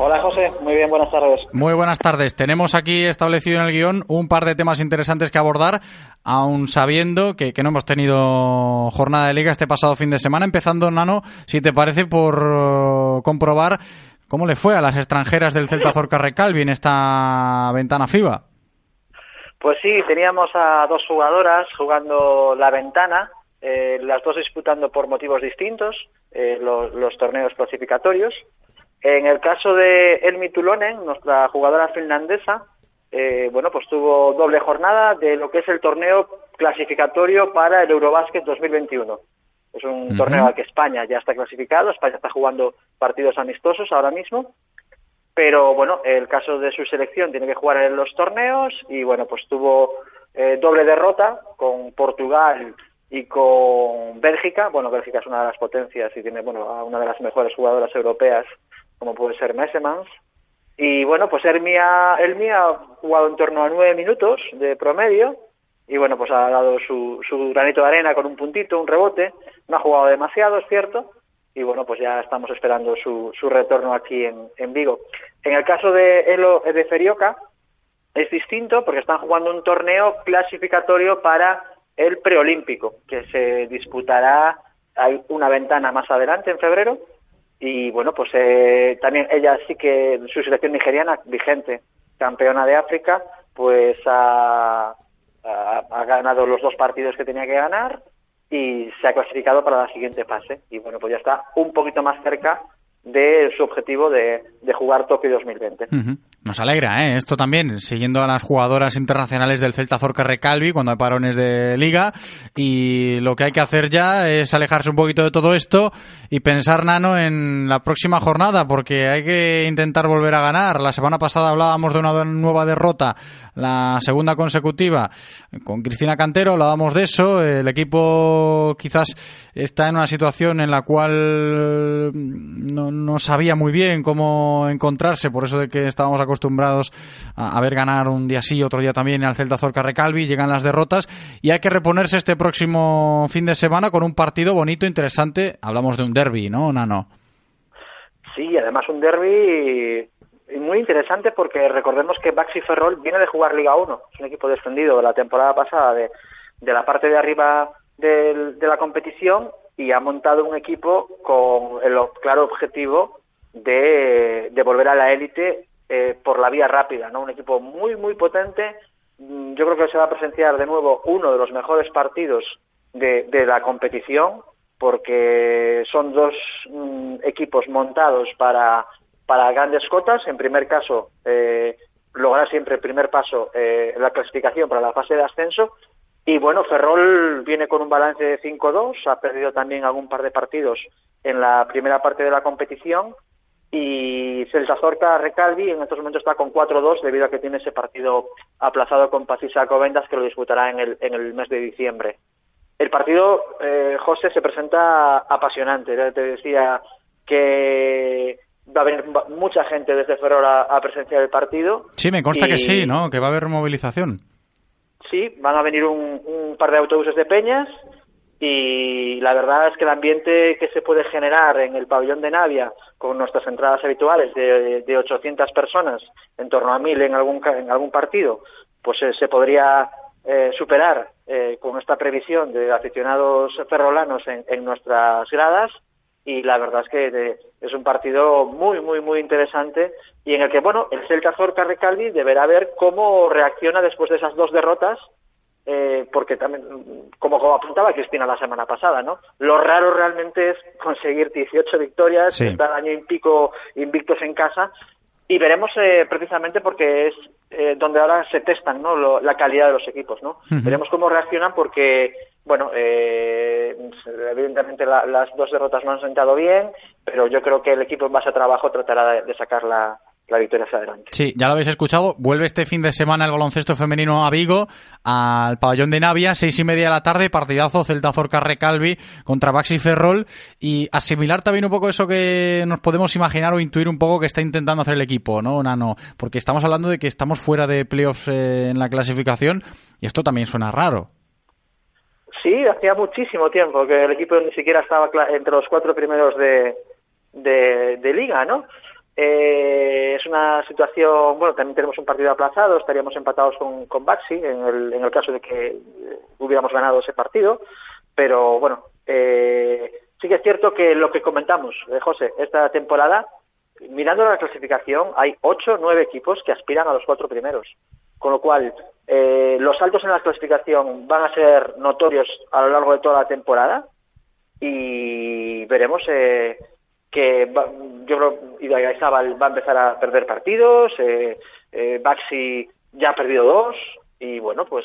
Hola José, muy bien, buenas tardes. Muy buenas tardes. Tenemos aquí establecido en el guion un par de temas interesantes que abordar, aun sabiendo que, que no hemos tenido jornada de liga este pasado fin de semana. Empezando, Nano, si te parece, por eh, comprobar cómo le fue a las extranjeras del Celta Zorca Recalvi en esta ventana FIBA. Pues sí, teníamos a dos jugadoras jugando la ventana, eh, las dos disputando por motivos distintos eh, los, los torneos clasificatorios. En el caso de Elmi Tulonen, nuestra jugadora finlandesa, eh, bueno, pues tuvo doble jornada de lo que es el torneo clasificatorio para el Eurobásquet 2021. Es un torneo al que España ya está clasificado, España está jugando partidos amistosos ahora mismo, pero bueno, el caso de su selección tiene que jugar en los torneos y bueno, pues tuvo eh, doble derrota con Portugal y con Bélgica. Bueno, Bélgica es una de las potencias y tiene bueno a una de las mejores jugadoras europeas como puede ser Messemans. Y bueno, pues Elmi ha, ha jugado en torno a nueve minutos de promedio y bueno, pues ha dado su, granito de arena con un puntito, un rebote. No ha jugado demasiado, es cierto. Y bueno, pues ya estamos esperando su, su retorno aquí en, en Vigo. En el caso de Elo de Ferioca, es distinto porque están jugando un torneo clasificatorio para el preolímpico, que se disputará, hay una ventana más adelante en febrero, y bueno, pues eh, también ella sí que, su selección nigeriana, vigente, campeona de África, pues ha, ganado los dos partidos que tenía que ganar y se ha clasificado para la siguiente fase. Y bueno, pues ya está un poquito más cerca de su objetivo de, de jugar Tokio 2020. Nos alegra, ¿eh? Esto también, siguiendo a las jugadoras internacionales del Celta Zorca Recalvi cuando hay parones de liga. Y lo que hay que hacer ya es alejarse un poquito de todo esto y pensar, Nano, en la próxima jornada, porque hay que intentar volver a ganar. La semana pasada hablábamos de una nueva derrota, la segunda consecutiva, con Cristina Cantero, hablábamos de eso. El equipo quizás está en una situación en la cual no, sabía muy bien cómo encontrarse, por eso de que estábamos acostumbrados a, ver ganar un día sí, otro día también al Celta Zorca Recalvi, llegan las derrotas y hay que reponerse este próximo fin de semana con un partido bonito, interesante. Hablamos de un derby, ¿no, Nano? Sí, además un derby muy interesante porque recordemos que Baxi Ferrol viene de jugar Liga 1, es un equipo descendido la temporada pasada de, de la parte de arriba de la competición y ha montado un equipo con el claro objetivo de, de volver a la élite eh, por la vía rápida, ¿no? Un equipo muy, muy potente. Mm, yo creo que se va a presenciar de nuevo uno de los mejores partidos de, de la competición porque son dos mm, equipos montados para, para grandes cotas. En primer caso, eh, lograr siempre el primer paso eh, la clasificación para la fase de ascenso y bueno, Ferrol viene con un balance de 5-2, ha perdido también algún par de partidos en la primera parte de la competición y Celta Zorca Recalvi en estos momentos está con 4-2 debido a que tiene ese partido aplazado con Pacisa Covendas que lo disputará en el, en el mes de diciembre. El partido, eh, José, se presenta apasionante. Te decía que va a venir mucha gente desde Ferrol a, presenciar el partido. Sí, me consta que sí, ¿no? Que va a haber movilización. Sí, van a venir un, par de autobuses de Peñas y la verdad es que el ambiente que se puede generar en el pabellón de Navia con nuestras entradas habituales de, de 800 personas, en torno a 1000 en algún, en algún partido, pues eh, se podría eh, superar eh, con esta previsión de aficionados ferrolanos en, en nuestras gradas y la verdad es que es un partido muy, muy, muy interesante y en el que, bueno, el Celta Zorca Recalvi deberá ver cómo reacciona después de esas dos derrotas, eh, porque también, como, como, apuntaba Cristina la semana pasada, ¿no? Lo raro realmente es conseguir 18 victorias, sí. estar año y pico invictos en casa y veremos eh, precisamente porque es eh, donde ahora se testan ¿no? Lo, la calidad de los equipos. ¿no? Uh -huh. Veremos cómo reaccionan porque, bueno, eh, evidentemente la, las dos derrotas no han sentado bien, pero yo creo que el equipo en base a trabajo tratará de, sacar la, la victoria hacia adelante. Sí, ya lo habéis escuchado. Vuelve este fin de semana el baloncesto femenino a Vigo, al pabellón de Navia, seis y media de la tarde, partidazo Celta Zorca Recalvi contra Baxi Ferrol. Y asimilar también un poco eso que nos podemos imaginar o intuir un poco que está intentando hacer el equipo, ¿no, Nano? Porque estamos hablando de que estamos fuera de playoffs eh, en la clasificación y esto también suena raro. Sí, hacía muchísimo tiempo que el equipo ni siquiera estaba entre los cuatro primeros de, de, liga, ¿no? Eh, es una situación, bueno, también tenemos un partido aplazado, estaríamos empatados con, con Baxi en el, en el caso de que hubiéramos ganado ese partido, pero bueno, eh, sí que es cierto que lo que comentamos, eh, José, esta temporada, mirando la clasificación, hay ocho, nueve equipos que aspiran a los cuatro primeros, con lo cual eh, los saltos en la clasificación van a ser notorios a lo largo de toda la temporada y veremos eh, que yo creo Idaizabal va a empezar a perder partidos, eh, Baxi ya ha perdido dos y bueno, pues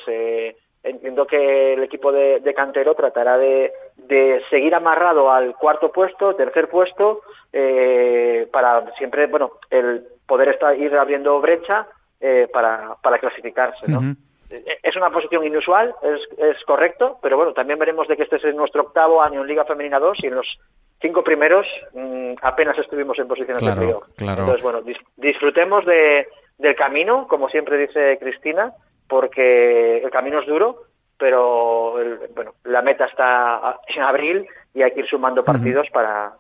entiendo que el equipo de, Cantero tratará de, de, seguir amarrado al cuarto puesto, tercer puesto, para siempre, bueno, el poder estar, ir abriendo brecha eh, para, para clasificarse, ¿no? Uh -huh. Es una posición inusual, es, es correcto, pero bueno, también veremos de que este es nuestro octavo año en Liga Femenina 2 y en los cinco primeros mm, apenas estuvimos en posiciones Claro, de playoff. claro. Entonces, bueno, dis- disfrutemos de, del camino, como siempre dice Cristina, porque el camino es duro, pero el- bueno, la meta está en abril y hay que ir sumando partidos para,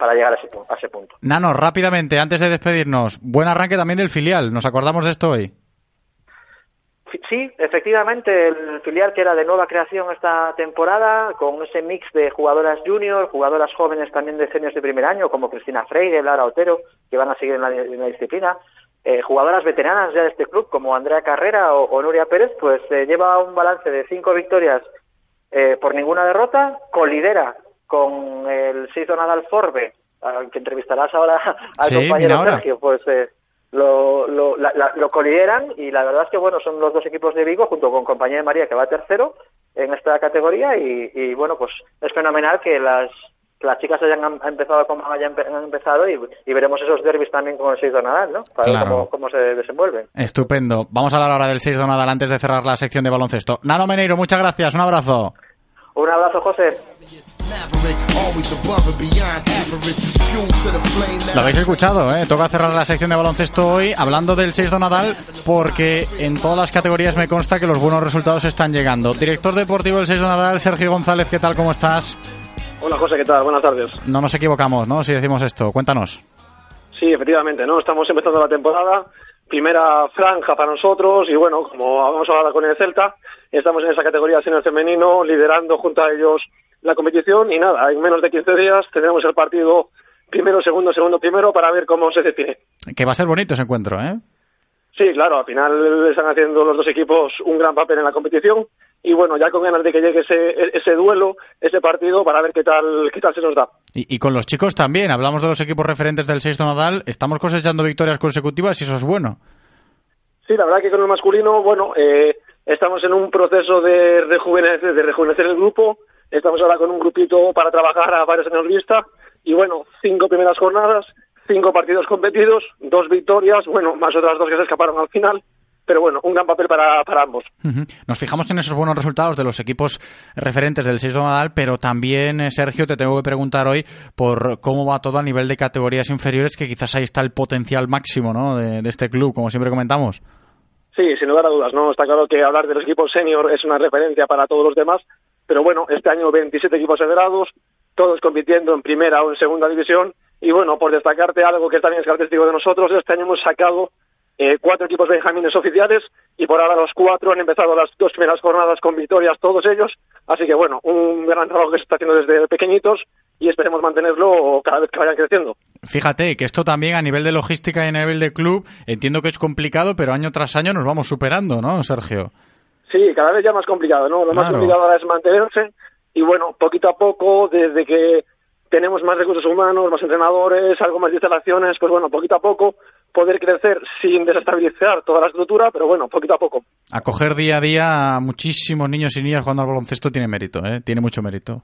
para llegar a ese, pu- a ese punto. Nano, rápidamente, antes de despedirnos, buen arranque también del filial. ¿Nos acordamos de esto hoy? Sí, efectivamente, el filial que era de nueva creación esta temporada, con ese mix de jugadoras junior, jugadoras jóvenes también de seniors de primer año, como Cristina Freire, Lara Otero, que van a seguir en la, en la disciplina, eh, jugadoras veteranas ya de este club, como Andrea Carrera o, o Nuria Pérez, pues eh, lleva un balance de cinco victorias eh, por ninguna derrota, colidera con el Season Nadal Forbe, al que entrevistarás ahora al Sí, compañero ahora. Sergio, pues eh, lo, lo, la- la- lo colideran y la verdad es que bueno son los dos equipos de Vigo junto con Compañía de María que va tercero en esta categoría y, y, bueno pues es fenomenal que las las chicas hayan em- empezado como hayan empezado y, y veremos esos derbis también con el 6 de Nadal, ¿no? Para ver Claro. cómo, cómo se desenvuelven. Estupendo. Vamos a hablar ahora del 6 de Nadal antes de cerrar la sección de baloncesto. Nano Meneiro, muchas gracias. Un abrazo. Un abrazo, José. Lo habéis escuchado, ¿eh? Toca cerrar la sección de baloncesto hoy hablando del 6 de Nadal porque en todas las categorías me consta que los buenos resultados están llegando. Director deportivo del 6 de Nadal, Sergio González, ¿qué tal? ¿Cómo estás? Hola José, ¿qué tal? Buenas tardes. No nos equivocamos, ¿no? Si decimos esto. Cuéntanos. Sí, efectivamente, ¿no? Estamos empezando la temporada, primera franja para nosotros y bueno, como habíamos hablado con el Celta, estamos en esa categoría senior femenino, liderando junto a ellos la competición y nada, en menos de 15 días tendremos el partido primero, segundo, segundo, primero para ver cómo se define. Que va a ser bonito ese encuentro, ¿eh? Sí, claro, al final están haciendo los dos equipos un gran papel en la competición y bueno, ya con ganas de que llegue ese, ese duelo, ese partido para ver qué tal, qué tal se nos da. Y, y con los chicos también. Hablamos de los equipos referentes del 6 de Nadal. Estamos cosechando victorias consecutivas y eso es bueno. Sí, la verdad que con el masculino, bueno, eh, estamos en un proceso de rejuvenecer, de rejuvenecer el grupo. Estamos ahora con un grupito para trabajar a varios años vista. Y bueno, cinco primeras jornadas, cinco partidos competidos, dos victorias, bueno, más otras dos que se escaparon al final. Pero bueno, un gran papel para, para ambos. Nos fijamos en esos buenos resultados de los equipos referentes del 6 de Nadal, pero también, eh, Sergio, te tengo que preguntar hoy por cómo va todo a nivel de categorías inferiores, que quizás ahí está el potencial máximo ¿no? de, de este club, como siempre comentamos. Sí, sin lugar a dudas, ¿no? Está claro que hablar de los equipos senior es una referencia para todos los demás, pero bueno, este año 27 equipos federados, todos compitiendo en primera o en segunda división, y bueno, por destacarte algo que también es característico de nosotros, este año hemos sacado eh, cuatro equipos benjamines oficiales, y por ahora los cuatro han empezado las dos primeras jornadas con victorias todos ellos, así que bueno, un gran trabajo que se está haciendo desde pequeñitos, y esperemos mantenerlo cada vez que vayan creciendo. Fíjate que esto también a nivel de logística y a nivel de club, entiendo que es complicado, pero año tras año nos vamos superando, ¿no, Sergio? Sí, cada vez ya más complicado, ¿no? Lo más complicado ahora es mantenerse y bueno, poquito a poco, desde que tenemos más recursos humanos, más entrenadores, algo más de instalaciones, pues bueno, poquito a poco poder crecer sin desestabilizar toda la estructura, pero bueno, poquito a poco. Acoger día a día a muchísimos niños y niñas jugando al baloncesto tiene mérito, ¿eh? Tiene mucho mérito.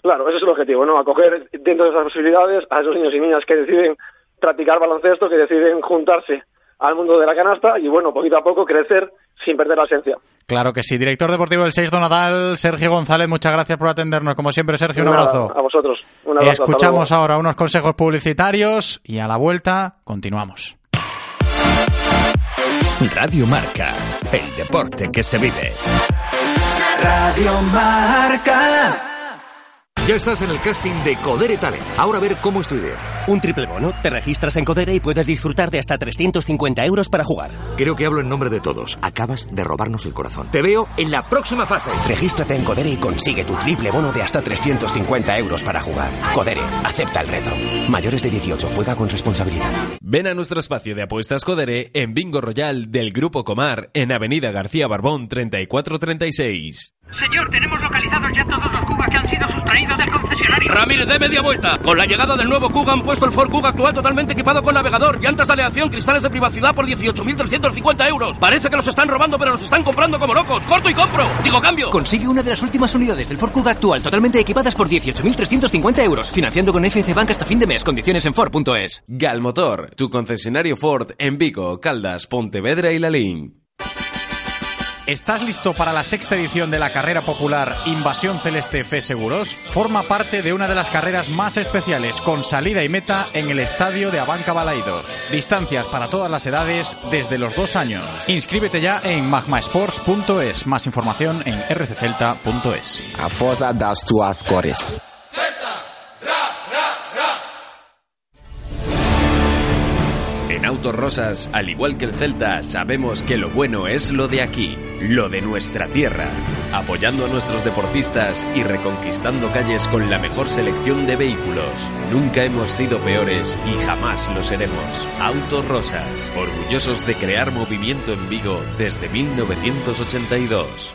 Claro, ese es el objetivo, ¿no? Acoger dentro de esas posibilidades a esos niños y niñas que deciden practicar baloncesto, que deciden juntarse al mundo de la canasta y bueno, poquito a poco crecer sin perder la esencia. Claro que sí. Director deportivo del 6 de Nadal, Sergio González, muchas gracias por atendernos. Como siempre, Sergio, un abrazo. A vosotros. Un abrazo. Escuchamos ahora unos consejos publicitarios y a la vuelta continuamos. Radio Marca, el deporte que se vive. Radio Marca. Ya estás en el casting de Codere Talent. Ahora a ver cómo es tu idea. Un triple bono. Te registras en Codere y puedes disfrutar de hasta 350 euros para jugar. Creo que hablo en nombre de todos. Acabas de robarnos el corazón. Te veo en la próxima fase. Regístrate en Codere y consigue tu triple bono de hasta 350 euros para jugar. Codere, acepta el reto. Mayores de 18, juega con responsabilidad. Ven a nuestro espacio de apuestas Codere en Bingo Royal del Grupo Comar en Avenida García Barbón 3436. Señor, tenemos localizados ya todos los Kuga que han sido sustraídos del concesionario. Ramírez, de media vuelta. Con la llegada del nuevo Kuga han puesto el Ford Kuga actual totalmente equipado con navegador, llantas de aleación, cristales de privacidad por 18.350 euros. Parece que los están robando, pero los están comprando como locos. ¡Corto y compro! Digo cambio. Consigue una de las últimas unidades del Ford Kuga actual totalmente equipadas por 18.350 euros. Financiando con FC Bank hasta fin de mes. Condiciones en Ford.es. Galmotor, tu concesionario Ford en Vigo, Caldas, Pontevedra y Lalín. ¿Estás listo para la sexta edición de la carrera popular Invasión Celeste F Seguros? Forma parte de una de las carreras más especiales con salida y meta en el estadio de Abanca Balaidos. Distancias para todas las edades desde los dos años. Inscríbete ya en magmasports.es. Más información en rccelta.es. A forza das tuas cores. En Autos Rosas, al igual que el Celta, sabemos que lo bueno es lo de aquí, lo de nuestra tierra, apoyando a nuestros deportistas y reconquistando calles con la mejor selección de vehículos. Nunca hemos sido peores y jamás lo seremos. Autos Rosas, orgullosos de crear movimiento en Vigo desde 1982.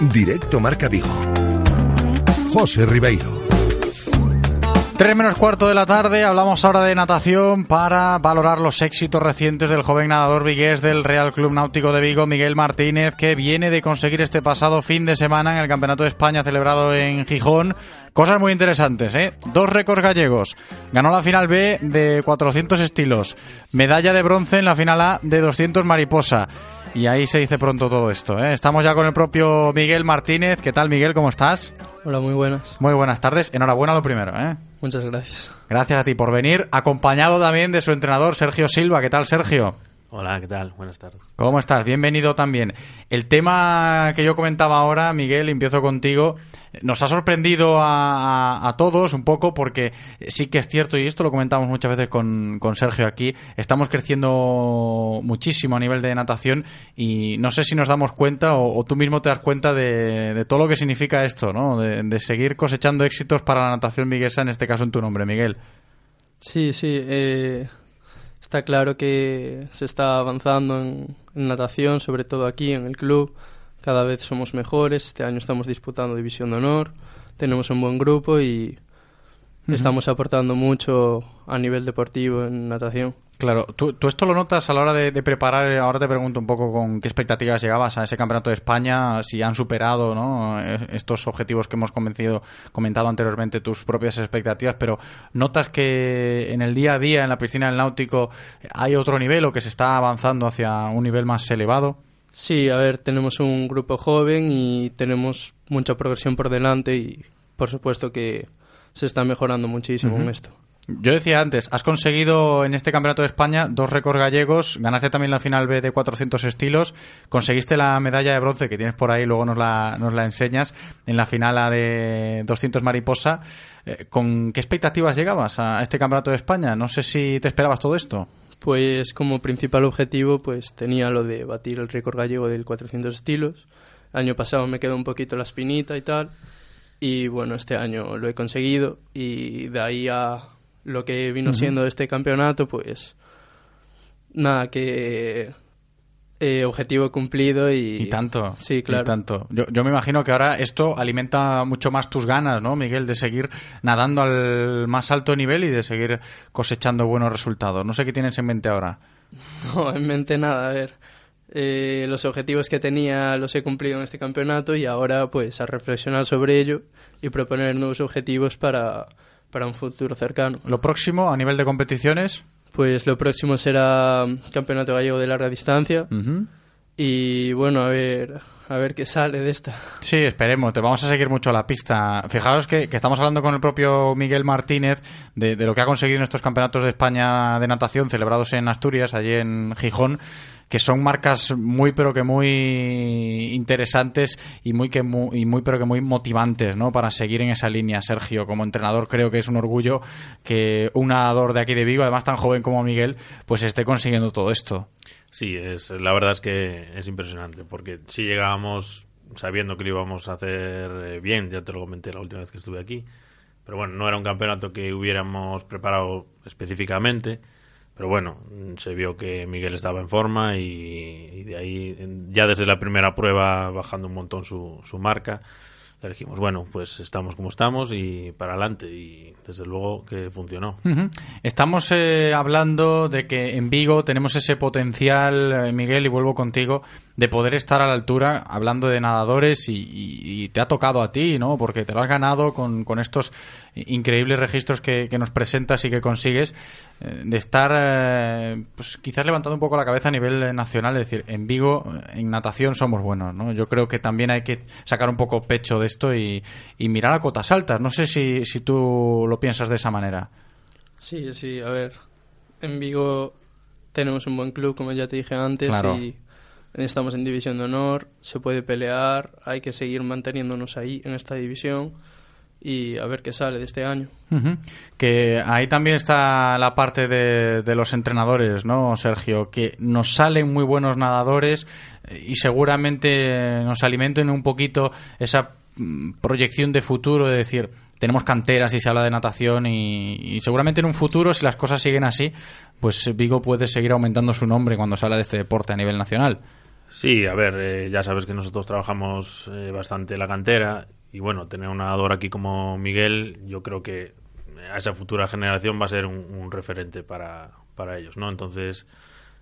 Directo Marca Vigo. José Ribeiro. 3 menos cuarto de la tarde, hablamos ahora de natación para valorar los éxitos recientes del joven nadador vigués del Real Club Náutico de Vigo, Miguel Martínez, que viene de conseguir este pasado fin de semana en el Campeonato de España celebrado en Gijón. Cosas muy interesantes, ¿eh? Dos récords gallegos. Ganó la final B de 400 estilos. Medalla de bronce en la final A de 200 mariposa. Y ahí se dice pronto todo esto. ¿eh? Estamos ya con el propio Miguel Martínez. ¿Qué tal, Miguel? ¿Cómo estás? Hola, muy buenas. Muy buenas tardes. Enhorabuena lo primero. ¿eh? Muchas gracias. Gracias a ti por venir, acompañado también de su entrenador, Sergio Silva. ¿Qué tal, Sergio? Hola, ¿qué tal? Buenas tardes. ¿Cómo estás? Bienvenido también. El tema que yo comentaba ahora, Miguel, empiezo contigo, nos ha sorprendido a, a, a, todos un poco porque sí que es cierto, y esto lo comentamos muchas veces con, con, Sergio aquí, estamos creciendo muchísimo a nivel de natación y no sé si nos damos cuenta o, o tú mismo te das cuenta de, de, todo lo que significa esto, ¿no? De, de, seguir cosechando éxitos para la natación viguesa, en este caso en tu nombre, Miguel. Sí, sí. Eh está claro que se está avanzando en, en, natación, sobre todo aquí en el club. Cada vez somos mejores. Este año estamos disputando División de Honor. Tenemos un buen grupo y uh -huh. estamos aportando mucho a nivel deportivo en natación. Claro, ¿Tú, ¿Tú, esto lo notas a la hora de, de, preparar, ahora te pregunto un poco con qué expectativas llegabas a ese campeonato de España, si han superado ¿no? estos objetivos que hemos convencido, comentado anteriormente, tus propias expectativas, pero ¿notas que en el día a día, en la piscina del náutico, hay otro nivel o que se está avanzando hacia un nivel más elevado? Sí, a ver, tenemos un grupo joven y tenemos mucha progresión por delante y por supuesto que se está mejorando muchísimo uh -huh. en esto. Yo decía antes, has conseguido en este Campeonato de España dos récords gallegos, ganaste también la final B de 400 estilos, conseguiste la medalla de bronce que tienes por ahí, luego nos la, nos la enseñas, en la final A de 200 mariposa. Eh, ¿Con qué expectativas llegabas a este Campeonato de España? No sé si te esperabas todo esto. Pues como principal objetivo pues tenía lo de batir el récord gallego del 400 estilos. Año pasado me quedó un poquito la espinita y tal. Y bueno, este año lo he conseguido y de ahí a lo que vino uh -huh. siendo este campeonato, pues nada, que eh, objetivo cumplido y... Y tanto. Sí, claro. Y tanto. Yo, yo, me imagino que ahora esto alimenta mucho más tus ganas, ¿no, Miguel? De seguir nadando al más alto nivel y de seguir cosechando buenos resultados. No sé qué tienes en mente ahora. No, en mente nada, a ver. Eh, los objetivos que tenía los he cumplido en este campeonato y ahora pues a reflexionar sobre ello y proponer nuevos objetivos para para un futuro cercano. ¿Lo próximo a nivel de competiciones? Pues lo próximo será Campeonato Gallego de Larga Distancia. Uh -huh. Y bueno, a ver, a ver qué sale de esta. Sí, esperemos, te vamos a seguir mucho la pista. Fijaos que, que estamos hablando con el propio Miguel Martínez de, de, lo que ha conseguido en estos campeonatos de España de natación celebrados en Asturias, allí en Gijón que son marcas muy pero que muy interesantes y muy que muy, y muy pero que muy motivantes ¿no? para seguir en esa línea Sergio. Como entrenador creo que es un orgullo que un nadador de aquí de Vigo además tan joven como Miguel pues esté consiguiendo todo esto. Sí es la verdad es que es impresionante porque si llegábamos sabiendo que lo íbamos a hacer bien ya te lo comenté la última vez que estuve aquí pero bueno no era un campeonato que hubiéramos preparado específicamente pero bueno, se vio que Miguel estaba en forma y, de ahí, ya desde la primera prueba, bajando un montón su, su marca, le dijimos, bueno, pues estamos como estamos y para adelante. Y desde luego que funcionó. Estamos eh, hablando de que en Vigo tenemos ese potencial, eh, Miguel, y vuelvo contigo, de poder estar a la altura hablando de nadadores y, te ha tocado a ti, ¿no? Porque te lo has ganado con, con estos increíbles registros que, que, nos presentas y que consigues eh, de estar, eh, pues quizás levantando un poco la cabeza a nivel nacional, es decir, en Vigo, en natación somos buenos, ¿no? Yo creo que también hay que sacar un poco pecho de esto y, y mirar a cotas altas. No sé si, si tú lo piensas de esa manera. Sí, sí, a ver, en Vigo tenemos un buen club, como ya te dije antes, Claro. y estamos en división de honor, se puede pelear, hay que seguir manteniéndonos ahí en esta división y a ver qué sale de este año. Que ahí también está la parte de, de los entrenadores, ¿no, Sergio? Que nos salen muy buenos nadadores eh, y seguramente nos alimenten un poquito esa mm, proyección de futuro, de decir, tenemos canteras y se habla de natación y, y seguramente en un futuro, si las cosas siguen así, pues Vigo puede seguir aumentando su nombre cuando se habla de este deporte a nivel nacional. Sí, a ver, eh, ya sabes que nosotros trabajamos eh, bastante la cantera y bueno, tener un nadador aquí como Miguel, yo creo que a esa futura generación va a ser un, referente para, para ellos, ¿no? Entonces,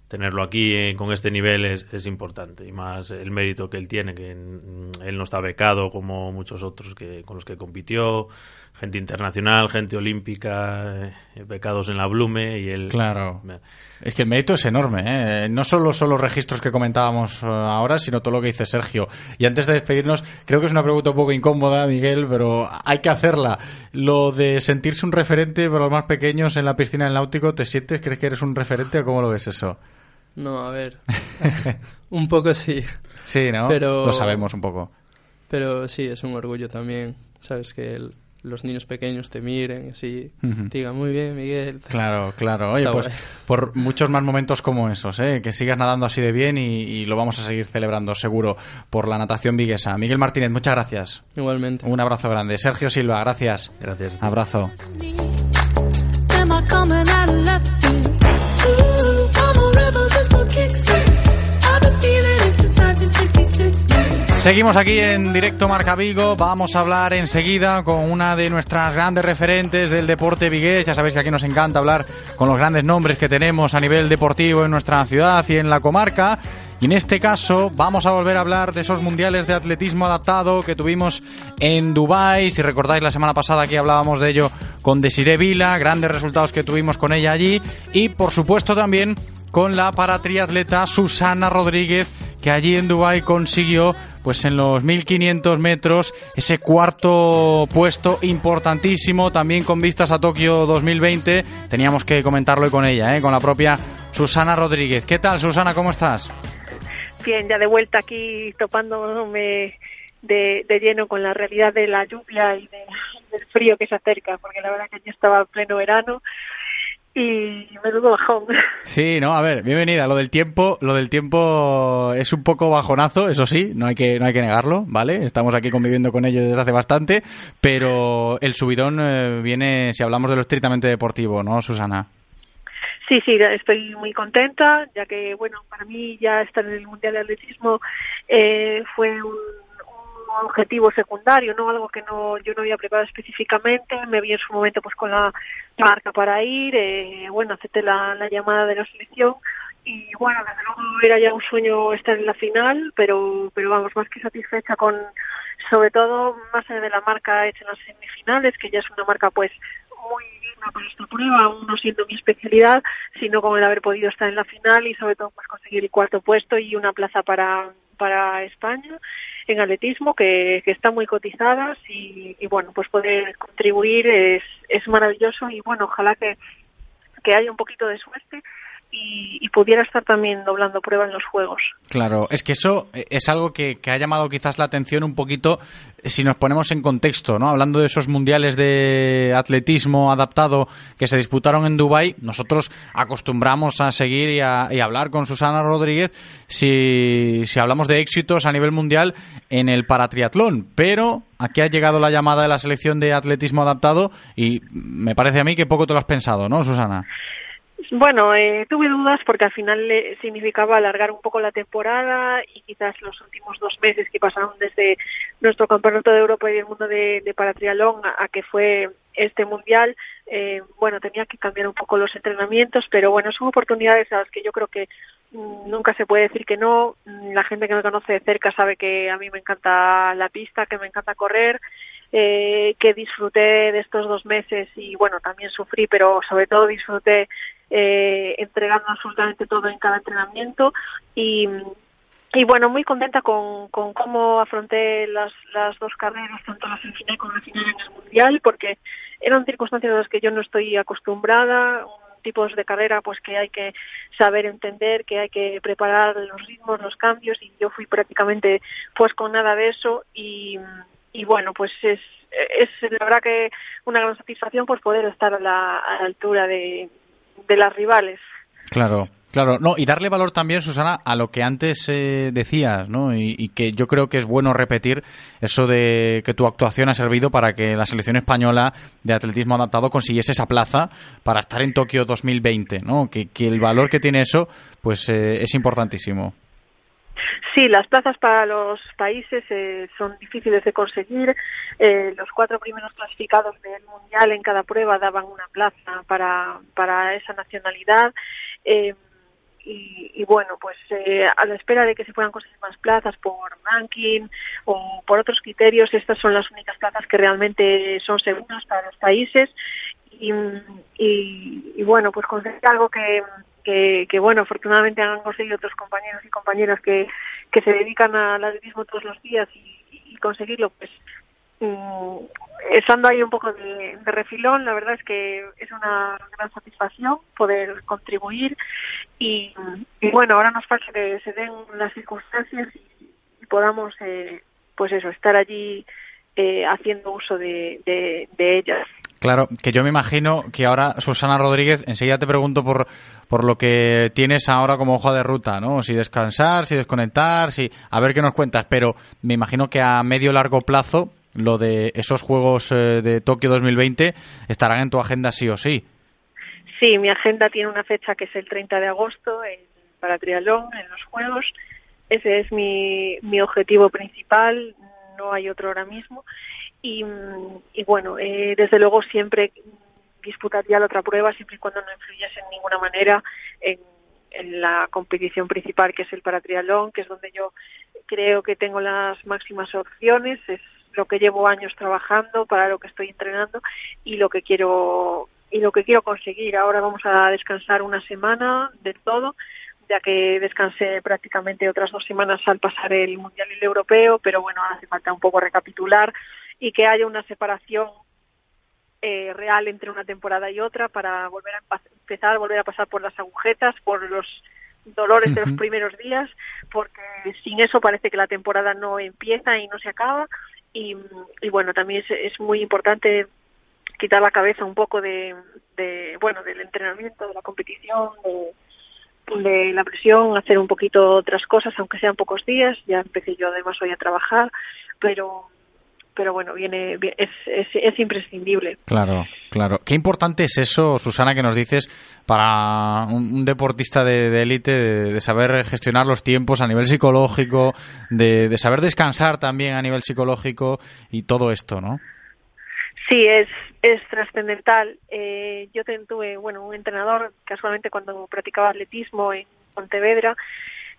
tenerlo aquí eh, con este nivel es, es importante y más el mérito que él tiene, que él no está becado como muchos otros que con los que compitió, gente internacional, gente olímpica, eh, becados en la Blume y él... Claro. Es que el mérito es enorme, ¿eh? No solo son los registros que comentábamos eh, ahora, sino todo lo que dice Sergio. Y antes de despedirnos, creo que es una pregunta un poco incómoda, Miguel, pero hay que hacerla. Lo de sentirse un referente para los más pequeños en la piscina del náutico, ¿te sientes? ¿Crees que eres un referente o cómo lo ves eso? No, a ver, un poco sí. Sí, ¿no? Pero, Lo sabemos un poco. Pero sí, es un orgullo también, sabes que el- los niños pequeños te miren y así, Ujú. te digan muy bien, Miguel. Claro, claro. Oye, Está pues guay. por muchos más momentos como esos, ¿eh? que sigas nadando así de bien y, y lo vamos a seguir celebrando seguro por la natación viguesa. Miguel Martínez, muchas gracias. Igualmente. Un abrazo grande. Sergio Silva, gracias. Gracias. Abrazo. Seguimos aquí en directo Marca Vigo. Vamos a hablar enseguida con una de nuestras grandes referentes del deporte vigués. Ya sabéis que aquí nos encanta hablar con los grandes nombres que tenemos a nivel deportivo en nuestra ciudad y en la comarca. Y en este caso vamos a volver a hablar de esos mundiales de atletismo adaptado que tuvimos en Dubái. Si recordáis la semana pasada aquí hablábamos de ello con Desiree Vila, grandes resultados que tuvimos con ella allí y por supuesto también con la paratriatleta Susana Rodríguez que allí en Dubái consiguió pues en los 1500 metros ese cuarto puesto importantísimo también con vistas a Tokio 2020 teníamos que comentarlo con ella ¿eh? con la propia Susana Rodríguez ¿qué tal Susana cómo estás? Bien, ya de vuelta aquí topándome de, lleno con la realidad de la lluvia y de- del frío que se acerca, porque la verdad que yo estaba en pleno verano y menudo bajón. Sí, no, a ver, bienvenida. Lo del tiempo, lo del tiempo es un poco bajonazo, eso sí, no hay que, no hay que negarlo, ¿vale? Estamos aquí conviviendo con ellos desde hace bastante, pero el subidón eh, viene, si hablamos de lo estrictamente deportivo, ¿no, Susana? Sí, sí, estoy muy contenta, ya que, bueno, para mí ya estar en el Mundial de Atletismo eh, fue un, objetivo secundario, no algo que no yo no había preparado específicamente. Me vi en su momento pues con la marca para ir, eh, bueno, acepté la, la llamada de la selección y bueno, desde luego era ya un sueño estar en la final, pero pero vamos, más que satisfecha con, sobre todo, más allá de la marca hecha en las semifinales, que ya es una marca pues muy digna para esta prueba, aún no siendo mi especialidad, sino con el haber podido estar en la final y sobre todo pues conseguir el cuarto puesto y una plaza para para España en atletismo que, que están muy cotizadas y, y bueno pues poder contribuir es, es maravilloso y bueno ojalá que, que haya un poquito de suerte y, y pudiera estar también doblando prueba en los juegos. Claro, es que eso eh, es algo que, ha llamado quizás la atención un poquito eh, si nos ponemos en contexto, ¿no? Hablando de esos mundiales de atletismo adaptado que se disputaron en Dubái, nosotros acostumbramos a seguir y a, y hablar con Susana Rodríguez si, si hablamos de éxitos a nivel mundial en el paratriatlón, pero aquí ha llegado la llamada de la selección de atletismo adaptado y me parece a mí que poco te lo has pensado, ¿no, Susana? Bueno, eh, tuve dudas porque al final eh, significaba alargar un poco la temporada y quizás los últimos dos meses que pasaron desde nuestro campeonato de Europa y del mundo de, de paratrialón a, que fue este mundial, eh, bueno, tenía que cambiar un poco los entrenamientos, pero bueno, son oportunidades a las que yo creo que mm, nunca se puede decir que no. Mm, La gente que me conoce de cerca sabe que a mí me encanta la pista, que me encanta correr, eh, que disfruté de estos dos meses y bueno, también sufrí, pero sobre todo disfruté eh, entregando absolutamente todo en cada entrenamiento. Y y bueno, muy contenta con, con cómo afronté las, las dos carreras, tanto la semifinal como la final en el Mundial, porque eran circunstancias a las que yo no estoy acostumbrada, tipos de carrera pues que hay que saber entender, que hay que preparar los ritmos, los cambios, y yo fui prácticamente pues con nada de eso y, y bueno, pues es, es la verdad que una gran satisfacción pues poder estar a la, a la altura de, de las rivales. Claro, claro. No, y darle valor también, Susana, a lo que antes eh, decías, ¿no? Y, y, que yo creo que es bueno repetir eso de que tu actuación ha servido para que la selección española de atletismo adaptado consiguiese esa plaza para estar en Tokio 2020, ¿no? Que, que el valor que tiene eso, pues eh, es importantísimo. Sí, las plazas para los países eh, son difíciles de conseguir. Eh, los cuatro primeros clasificados del mundial en cada prueba daban una plaza para, para esa nacionalidad. Eh, y, bueno, pues eh, a la espera de que se puedan conseguir más plazas por ranking o por otros criterios, estas son las únicas plazas que realmente son seguras para los países. Y, y, y bueno, pues conseguir algo que, que, bueno, afortunadamente han conseguido otros compañeros y compañeras que, que se dedican al atletismo todos los días y, conseguirlo, pues mm, estando ahí un poco de, refilón, la verdad es que es una gran satisfacción poder contribuir y, bueno, ahora nos falta que se den las circunstancias y, podamos, eh, pues eso, estar allí eh, haciendo uso de ellas. Claro, que yo me imagino que ahora, Susana Rodríguez, enseguida te pregunto por, por lo que tienes ahora como hoja de ruta, ¿no? Si descansar, si desconectar, si a ver qué nos cuentas, pero me imagino que a medio largo plazo lo de esos Juegos eh, de Tokio 2020 estarán en tu agenda sí o sí. Sí, mi agenda tiene una fecha que es el 30 de agosto para triatlón en los Juegos. Ese es mi, mi objetivo principal, no hay otro ahora mismo. Y, y bueno, eh, desde luego siempre disputaría la otra prueba siempre y cuando no influyese en ninguna manera en, la competición principal que es el paratriatlón, que es donde yo creo que tengo las máximas opciones, es lo que llevo años trabajando, para lo que estoy entrenando y lo que quiero y lo que quiero conseguir. Ahora vamos a descansar una semana de todo, ya que descansé prácticamente otras dos semanas al pasar el Mundial y el Europeo, pero bueno, hace falta un poco recapitular y que haya una separación eh, real entre una temporada y otra para volver a empezar, volver a pasar por las agujetas, por los dolores uh -huh. de los primeros días, porque sin eso parece que la temporada no empieza y no se acaba. Y, y bueno, también es, es, muy importante quitar la cabeza un poco de, de, bueno, del entrenamiento, de la competición, de, de la presión, hacer un poquito otras cosas, aunque sean pocos días. Ya empecé yo además hoy a trabajar, pero pero bueno, viene es, es, es, imprescindible. Claro, claro. Qué importante es eso, Susana, que nos dices para un, un deportista de élite, de, de, de, saber gestionar los tiempos a nivel psicológico, de, de saber descansar también a nivel psicológico y todo esto, ¿no? Sí, es, es trascendental. Eh, yo tuve, bueno, un entrenador, casualmente cuando practicaba atletismo en Pontevedra,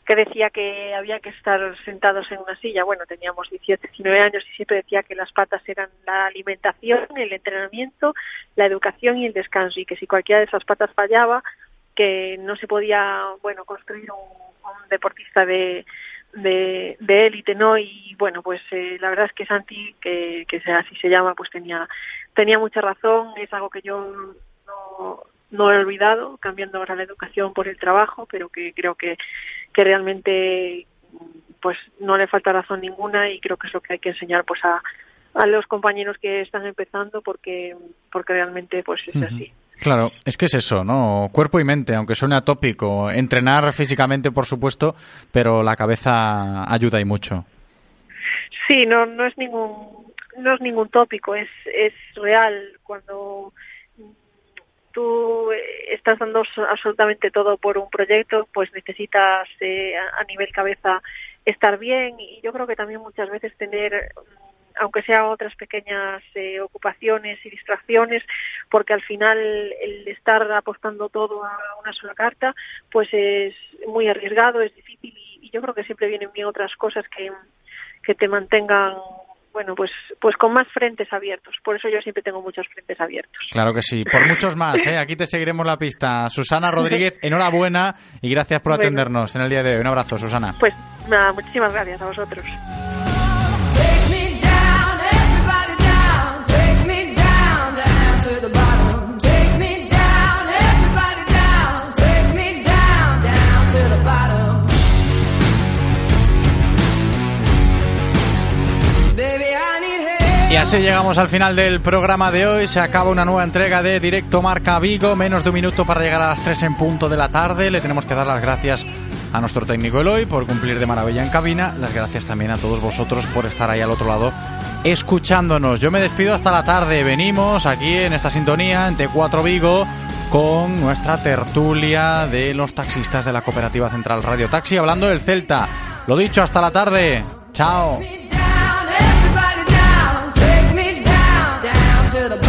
que decía que había que estar sentados en una silla. Bueno, teníamos 18, 19 años y siempre decía que las patas eran la alimentación, el entrenamiento, la educación y el descanso y que si cualquiera de esas patas fallaba, que no se podía, bueno, construir un, deportista de de, de élite, ¿no? Y bueno, pues eh, la verdad es que Santi, que, que así se llama, pues tenía, tenía mucha razón, es algo que yo no, no he olvidado, cambiando ahora la educación por el trabajo, pero que creo que, que realmente pues no le falta razón ninguna y creo que es lo que hay que enseñar pues a, a los compañeros que están empezando porque porque realmente pues es uh -huh. así. Claro, es que es eso, ¿no? Cuerpo y mente, aunque suene atópico. Entrenar físicamente, por supuesto, pero la cabeza ayuda y mucho. Sí, no, no es ningún, no es ningún tópico, es, es real. Cuando tú eh, estás dando absolutamente todo por un proyecto, pues necesitas eh, a a nivel cabeza estar bien. Y yo creo que también muchas veces tener mm, aunque sea otras pequeñas eh, ocupaciones y distracciones, porque al final el estar apostando todo a una sola carta, pues es muy arriesgado, es difícil y, y yo creo que siempre vienen bien otras cosas que, que te mantengan, bueno, pues, pues con más frentes abiertos. Por eso yo siempre tengo muchos frentes abiertos. Claro que sí, por muchos más, ¿eh? aquí te seguiremos la pista. Susana Rodríguez, enhorabuena y gracias por Bueno. atendernos en el día de hoy. Un abrazo, Susana. Pues nada, muchísimas gracias a vosotros. Así llegamos al final del programa de hoy. Se acaba una nueva entrega de Directo Marca Vigo. Menos de un minuto para llegar a las 3 en punto de la tarde. Le tenemos que dar las gracias a nuestro técnico Eloy por cumplir de maravilla en cabina. Las gracias también a todos vosotros por estar ahí al otro lado escuchándonos. Yo me despido hasta la tarde. Venimos aquí en esta sintonía en T4 Vigo con nuestra tertulia de los taxistas de la Cooperativa Central Radio Taxi hablando del Celta. Lo dicho, hasta la tarde. Chao. to the